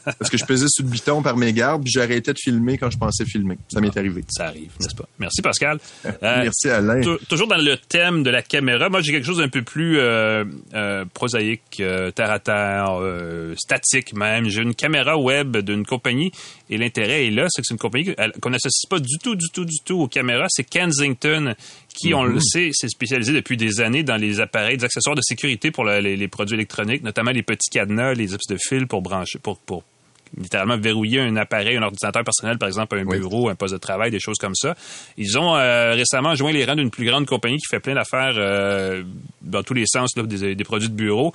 Parce que je pesais sur le bouton par mes gardes, puis j'arrêtais de filmer quand je pensais filmer. Ça m'est arrivé. Ça arrive, n'est-ce pas? Merci, Pascal. Euh, Merci Alain. tou- toujours dans le thème de la caméra, moi j'ai quelque chose d'un peu plus euh, euh, prosaïque, euh, terre à terre, euh, statique même. J'ai une caméra web d'une compagnie et l'intérêt est là, c'est que c'est une compagnie qu'on n'associe pas du tout, du tout, du tout aux caméras. C'est Kensington qui, on le sait, s'est spécialisé depuis des années dans les appareils, des accessoires de sécurité pour la- les, les produits électroniques, notamment les petits cadenas, les espèces de fils pour brancher, pour, pour littéralement verrouiller un appareil, un ordinateur personnel, par exemple un Oui. bureau, un poste de travail, des choses comme ça. Ils ont euh, récemment joint les rangs d'une plus grande compagnie qui fait plein d'affaires euh, dans tous les sens, là, des, des produits de bureau.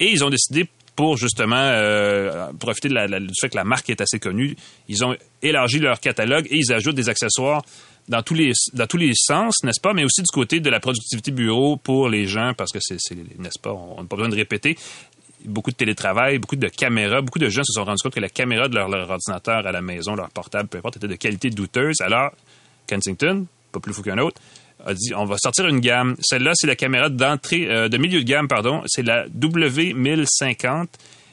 Et ils ont décidé pour justement euh, profiter de du fait que la marque est assez connue, ils ont élargi leur catalogue et ils ajoutent des accessoires dans tous les dans tous les sens, n'est-ce pas, mais aussi du côté de la productivité bureau pour les gens parce que c'est c'est- n'est-ce pas, on n'a pas besoin de répéter. Beaucoup de télétravail, beaucoup de caméras, beaucoup de gens se sont rendus compte que la caméra de leur, leur ordinateur à la maison, leur portable, peu importe, était de qualité douteuse. Alors, Kensington, pas plus fou qu'un autre, a dit on va sortir une gamme. Celle-là, c'est la caméra d'entrée, euh, de milieu de gamme, pardon. C'est la W1050.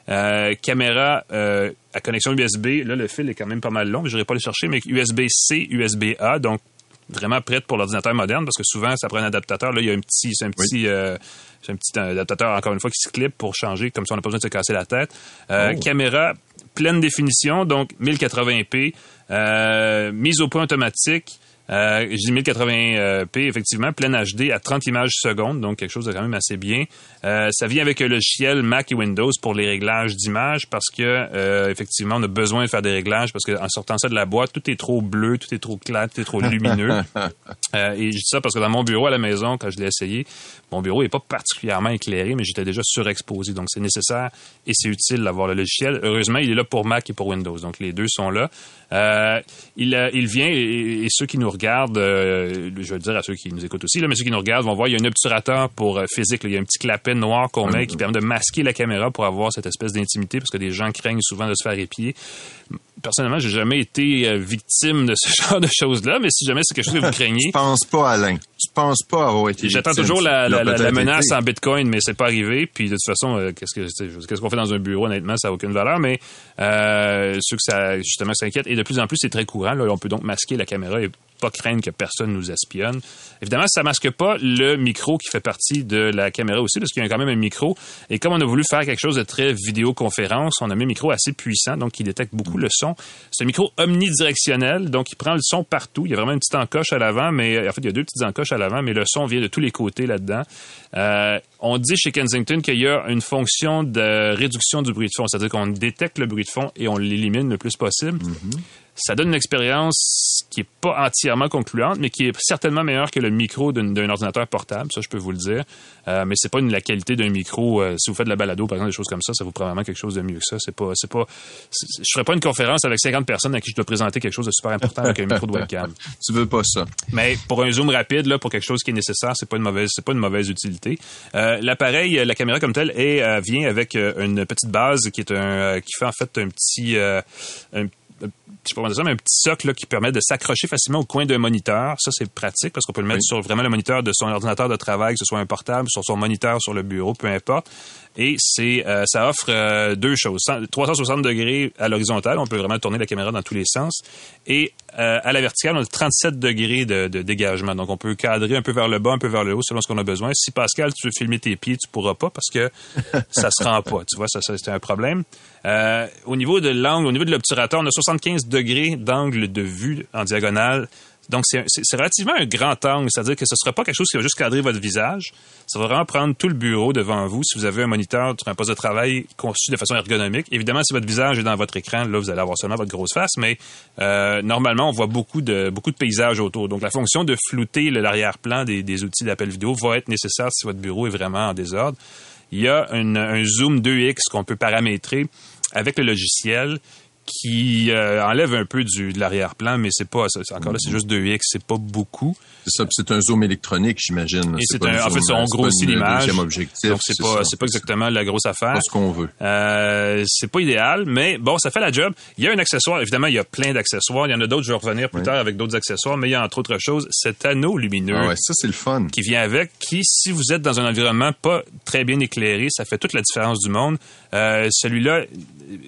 Euh, caméra euh, à connexion USB. Là, le fil est quand même pas mal long, je n'irai pas le chercher, mais USB-C, USB-A, donc vraiment prête pour l'ordinateur moderne, parce que souvent, ça prend un adaptateur. Là, il y a un petit, c'est un petit, euh, c'est un petit adaptateur, encore une fois, qui se clip pour changer, comme ça, on n'a pas besoin de se casser la tête. Oh. Caméra pleine définition, donc 1080p, euh, mise au point automatique. Euh, je dis 1080p, effectivement, pleine HD à 30 images secondes, donc quelque chose de quand même assez bien. Euh, ça vient avec le logiciel Mac et Windows pour les réglages d'image parce que, euh, effectivement, on a besoin de faire des réglages parce qu'en sortant ça de la boîte, tout est trop bleu, tout est trop clair, tout est trop lumineux. Euh, et je dis ça parce que dans mon bureau à la maison, quand je l'ai essayé, mon bureau est pas particulièrement éclairé, mais j'étais déjà surexposé. Donc, c'est nécessaire et c'est utile d'avoir le logiciel. Heureusement, il est là pour Mac et pour Windows. Donc, les deux sont là. Euh, il, euh, il vient et, et ceux qui nous regardent, euh, je veux dire à ceux qui nous écoutent aussi, là, mais ceux qui nous regardent vont voir, il y a un obturateur pour euh, physique. là. il y a un petit clapet noir qu'on met qui permet de masquer la caméra pour avoir cette espèce d'intimité parce que des gens craignent souvent de se faire épier. Personnellement, j'ai jamais été euh, victime de ce genre de choses-là, mais si jamais c'est quelque chose que vous craignez, Je pense pas, Alain. Tu penses pas avoir été J'attends toujours la, menace en Bitcoin, mais c'est pas arrivé. Puis de toute façon, euh, qu'est-ce que qu'est-ce qu'on fait dans un bureau Honnêtement, ça n'a aucune valeur. Mais euh, ceux que ça justement s'inquiète et de plus en plus, c'est très courant. Là, on peut donc masquer la caméra et pas craindre que personne nous espionne. Évidemment, ça masque pas le micro qui fait partie de la caméra aussi, parce qu'il y a quand même un micro. Et comme on a voulu faire quelque chose de très vidéoconférence, on a mis un micro assez puissant, donc qui détecte beaucoup le son. C'est un micro omnidirectionnel, donc il prend le son partout. Il y a vraiment une petite encoche à l'avant, mais en fait, il y a deux petites encoches à l'avant, mais le son vient de tous les côtés là-dedans. Euh, on dit chez Kensington qu'il y a une fonction de réduction du bruit de fond, c'est-à-dire qu'on détecte le bruit de fond et on l'élimine le plus possible. Mm-hmm ça donne une expérience qui est pas entièrement concluante, mais qui est certainement meilleure que le micro d'un ordinateur portable, ça je peux vous le dire. Euh, mais c'est pas une, la qualité d'un micro. Euh, si vous faites de la balado, par exemple, des choses comme ça, ça vous probablement quelque chose de mieux que ça. C'est pas, c'est pas, je ferais pas une conférence avec 50 personnes à qui je dois présenter quelque chose de super important avec un micro de webcam. tu veux pas ça. Mais pour un zoom rapide, là, pour quelque chose qui est nécessaire, c'est pas une mauvaise, c'est pas une mauvaise utilité. Euh, l'appareil, la caméra comme telle, est, vient avec une petite base qui est un, qui fait en fait un petit, un je sais pas dire un petit socle qui permet de s'accrocher facilement au coin d'un moniteur. Ça, c'est pratique parce qu'on peut le mettre sur vraiment le moniteur de son ordinateur de travail, que ce soit un portable, sur son moniteur, sur le bureau, peu importe. Et c'est, euh, ça offre euh, deux choses. 360 degrés à l'horizontale, on peut vraiment tourner la caméra dans tous les sens. Et euh, à la verticale, on a 37 degrés de, dégagement. Donc, on peut cadrer un peu vers le bas, un peu vers le haut, selon ce qu'on a besoin. Si Pascal, tu veux filmer tes pieds, tu pourras pas parce que ça se rend pas. Tu vois, ça, ça c'est un problème. au niveau de l'angle, au niveau de l'obturateur, on a 75 degrés d'angle de vue en diagonale donc, c'est relativement un grand angle, c'est-à-dire que ce ne sera pas quelque chose qui va juste cadrer votre visage. Ça va vraiment prendre tout le bureau devant vous. Si vous avez un moniteur sur un poste de travail conçu de façon ergonomique, évidemment, si votre visage est dans votre écran, là, vous allez avoir seulement votre grosse face, mais euh, normalement, on voit beaucoup de, beaucoup de paysages autour. Donc, la fonction de flouter l'arrière-plan des, des outils d'appel vidéo va être nécessaire si votre bureau est vraiment en désordre. Il y a un zoom 2X qu'on peut paramétrer avec le logiciel qui euh, enlève un peu du, de l'arrière-plan, mais c'est pas, encore là, c'est juste 2x, c'est pas beaucoup. C'est ça, c'est un zoom électronique, j'imagine. Et c'est un, en fait, on grossit l'image. Donc c'est pas, c'est pas exactement la grosse affaire. C'est ce qu'on veut. Euh, c'est pas idéal, mais bon, ça fait la job. Il y a un accessoire, évidemment, il y a plein d'accessoires. Il y en a d'autres, je vais revenir plus tard avec d'autres accessoires, mais il y a entre autres choses cet anneau lumineux. Ah ouais, ça c'est le fun. Qui vient avec, qui, si vous êtes dans un environnement pas très bien éclairé, ça fait toute la différence du monde. Euh, celui-là,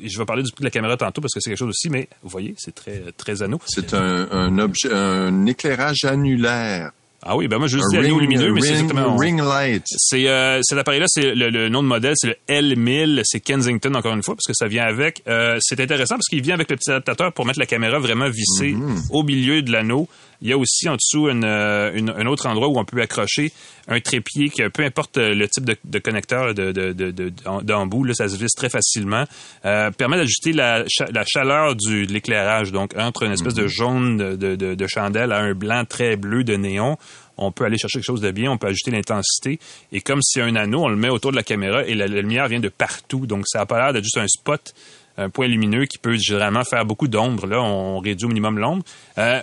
je vais parler du prix de la caméra tantôt parce que c'est quelque chose aussi, mais vous voyez, c'est très, très anneau. C'est un, un objet, un éclairage annulaire. Ah oui, ben moi je dis anneau lumineux, mais c'est exactement. Ring light. C'est euh, cet appareil-là, c'est le, nom de modèle, c'est le L1000, c'est Kensington encore une fois parce que ça vient avec. Euh, c'est intéressant parce qu'il vient avec le petit adaptateur pour mettre la caméra vraiment vissée mm-hmm. au milieu de l'anneau. Il y a aussi en dessous euh, une, un autre endroit où on peut accrocher un trépied qui, peu importe le type de, de connecteur de, d'embout, là, ça se visse très facilement. Euh, permet d'ajuster la, la chaleur du, de l'éclairage. Donc, entre une espèce de mhm. jaune de, de, chandelle à un blanc très bleu de néon, on peut aller chercher quelque chose de bien, on peut ajuster l'intensité. Et comme si un anneau, on le met autour de la caméra et la, lumière vient de partout. Donc, ça n'a pas l'air d'être juste un spot un point lumineux qui peut généralement faire beaucoup d'ombre. Là, on réduit au minimum l'ombre. Euh,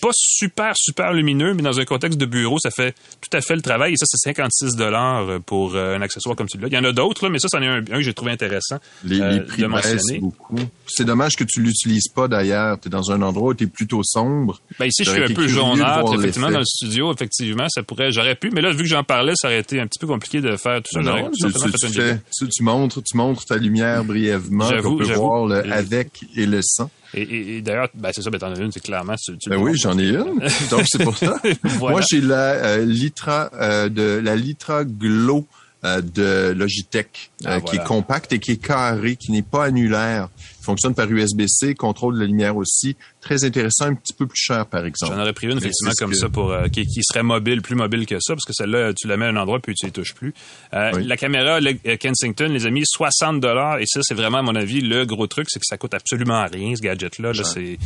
pas super, super lumineux, mais dans un contexte de bureau, ça fait tout à fait le travail. Et ça, c'est 56 dollars pour euh, un accessoire comme celui-là. Il y en a d'autres, mais ça, c'en est un, que j'ai trouvé intéressant. Les, euh, prix baissent beaucoup. C'est dommage que tu l'utilises pas d'ailleurs. Tu es dans un endroit où tu es plutôt sombre. Ben ici, je suis un peu jaunâtre, effectivement, dans le studio. Effectivement, ça pourrait, j'aurais pu, mais là, vu que j'en parlais, ça aurait été un petit peu compliqué de faire tout ça. Non, tu, tu, montres, tu montres ta lumière brièvement. On peut voir le avec et le sans. Et, d'ailleurs, ben, c'est ça, ben, t'en as une, c'est clairement. Tu, ben oui, j'en ai une. Donc, c'est pour ça. Moi, j'ai la euh, Litra, euh, de la Litra Glow euh, de Logitech, ah, qui est compacte et qui est carré, qui n'est pas annulaire fonctionne par USB-C, contrôle de la lumière aussi. Très intéressant, un petit peu plus cher, par exemple. J'en aurais pris une, effectivement, comme ça, pour euh, qui, serait mobile, plus mobile que ça, parce que celle-là, tu la mets à un endroit, puis tu ne touches plus. Euh, la caméra euh, Kensington, les amis, 60 dollars, et ça, c'est vraiment, à mon avis, le gros truc, c'est que ça coûte absolument rien, ce gadget-là. c'est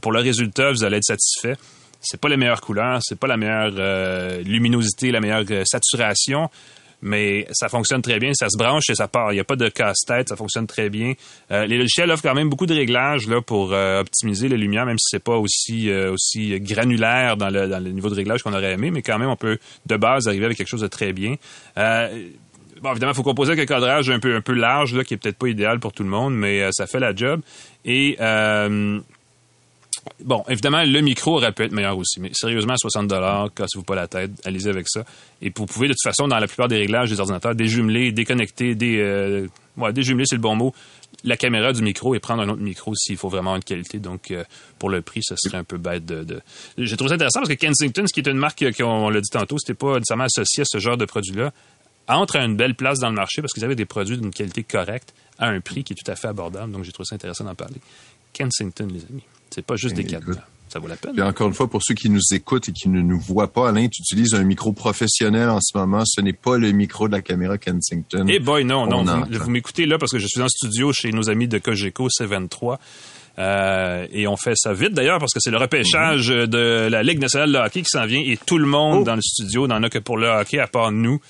pour le résultat, vous allez être satisfait c'est pas les meilleures couleurs, c'est pas la meilleure luminosité, la meilleure saturation, mais ça fonctionne très bien, ça se branche et ça part. Il n'y a pas de casse-tête, ça fonctionne très bien. Euh, les logiciels offrent quand même beaucoup de réglages là, pour euh, optimiser les lumières, même si c'est pas aussi, euh, aussi granulaire dans le, dans le niveau de réglage qu'on aurait aimé, mais quand même, on peut de base arriver avec quelque chose de très bien. Bon, évidemment, il faut composer avec un cadrage un peu, un peu large, là, qui est peut-être pas idéal pour tout le monde, mais ça fait la job. Et bon, évidemment, le micro aurait pu être meilleur aussi, mais sérieusement, 60 dollars, cassez-vous pas la tête, allez-y avec ça. Et vous pouvez, de toute façon, dans la plupart des réglages des ordinateurs, déjumeler, déconnecter, des, euh, ouais, déjumeler, c'est le bon mot, la caméra du micro et prendre un autre micro s'il faut vraiment une qualité. Donc, euh, pour le prix, ça serait un peu bête de... de... J'ai trouvé ça intéressant parce que Kensington, ce qui est une marque qu'on l'a dit tantôt, c'était pas nécessairement associé à ce genre de produit-là, entre à une belle place dans le marché parce qu'ils avaient des produits d'une qualité correcte à un prix qui est tout à fait abordable. Donc, j'ai trouvé ça intéressant d'en parler. Kensington, les amis. C'est pas juste des cadenas. Ça vaut la peine. Et encore une fois, pour ceux qui nous écoutent et qui ne nous voient pas, Alain, tu utilises un micro professionnel en ce moment. Ce n'est pas le micro de la caméra Kensington. Eh boy, non, non. Vous, vous m'écoutez là parce que je suis en studio chez nos amis de Cogeco C23. Euh, et on fait ça vite d'ailleurs parce que c'est le repêchage de la Ligue nationale de hockey qui s'en vient et tout le monde Oh. dans le studio n'en a que pour le hockey à part nous.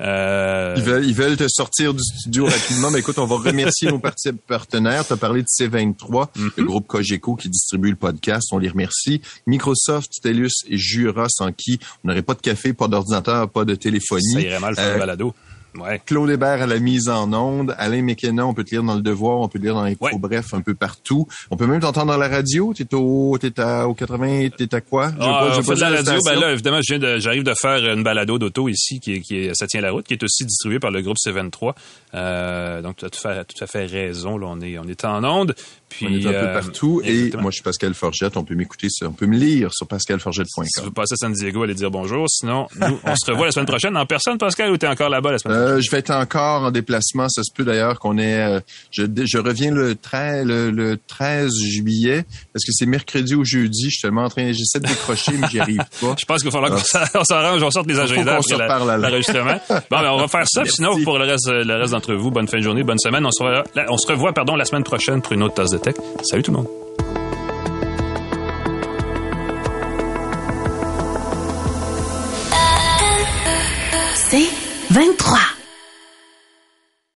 Euh, Ils veulent, ils veulent te sortir du studio rapidement. Mais écoute, on va remercier nos partenaires. Tu as parlé de C23, Mhm. le groupe Cogeco qui distribue le podcast. On les remercie. Microsoft, Telus et Jura, sans qui on n'aurait pas de café, pas d'ordinateur, pas de téléphonie. ça irait mal faire Euh, balado. Ouais. Claude Hébert à la mise en onde, Alain McKenna, on peut te lire dans le Devoir, on peut te lire dans l'Info, Ouais. bref, un peu partout. On peut même t'entendre dans la radio. T'es au, t'es à, au 80, t'es à quoi? Ah, pas- on fait pas de la radio. Ben là, évidemment, j'arrive de faire une balado d'auto ici, qui, est- qui ça tient la route, qui est aussi distribuée par le groupe C23. Euh, donc, tu as tout à fait, tout à fait raison. Là, on est, on est en onde. Puis, on est un peu euh, partout. Et exactement. moi, je suis Pascal Forgette. On peut m'écouter sur, on peut me lire sur Si pascalforgette.com. vous passez à San Diego, allez dire bonjour. Sinon, nous, on se revoit la semaine prochaine en personne, Pascal, ou t'es encore là-bas la semaine prochaine? Euh, je vais être encore en déplacement. Ça se peut d'ailleurs qu'on euh, je, je reviens le 13, le, le 13 juillet parce que c'est mercredi ou jeudi. Je suis tellement en train. J'essaie de décrocher, mais j'y arrive pas. Je pense qu'il va falloir qu'on s'arrange, on sorte les agendas après l'enregistrement. Bon, ben, on va faire ça. Merci. Sinon, pour le reste, le reste vous, bonne fin de journée, bonne semaine. On se revoit, on se revoit pardon, la semaine prochaine pour une autre tasse de tech. Salut tout le monde. C'est 23.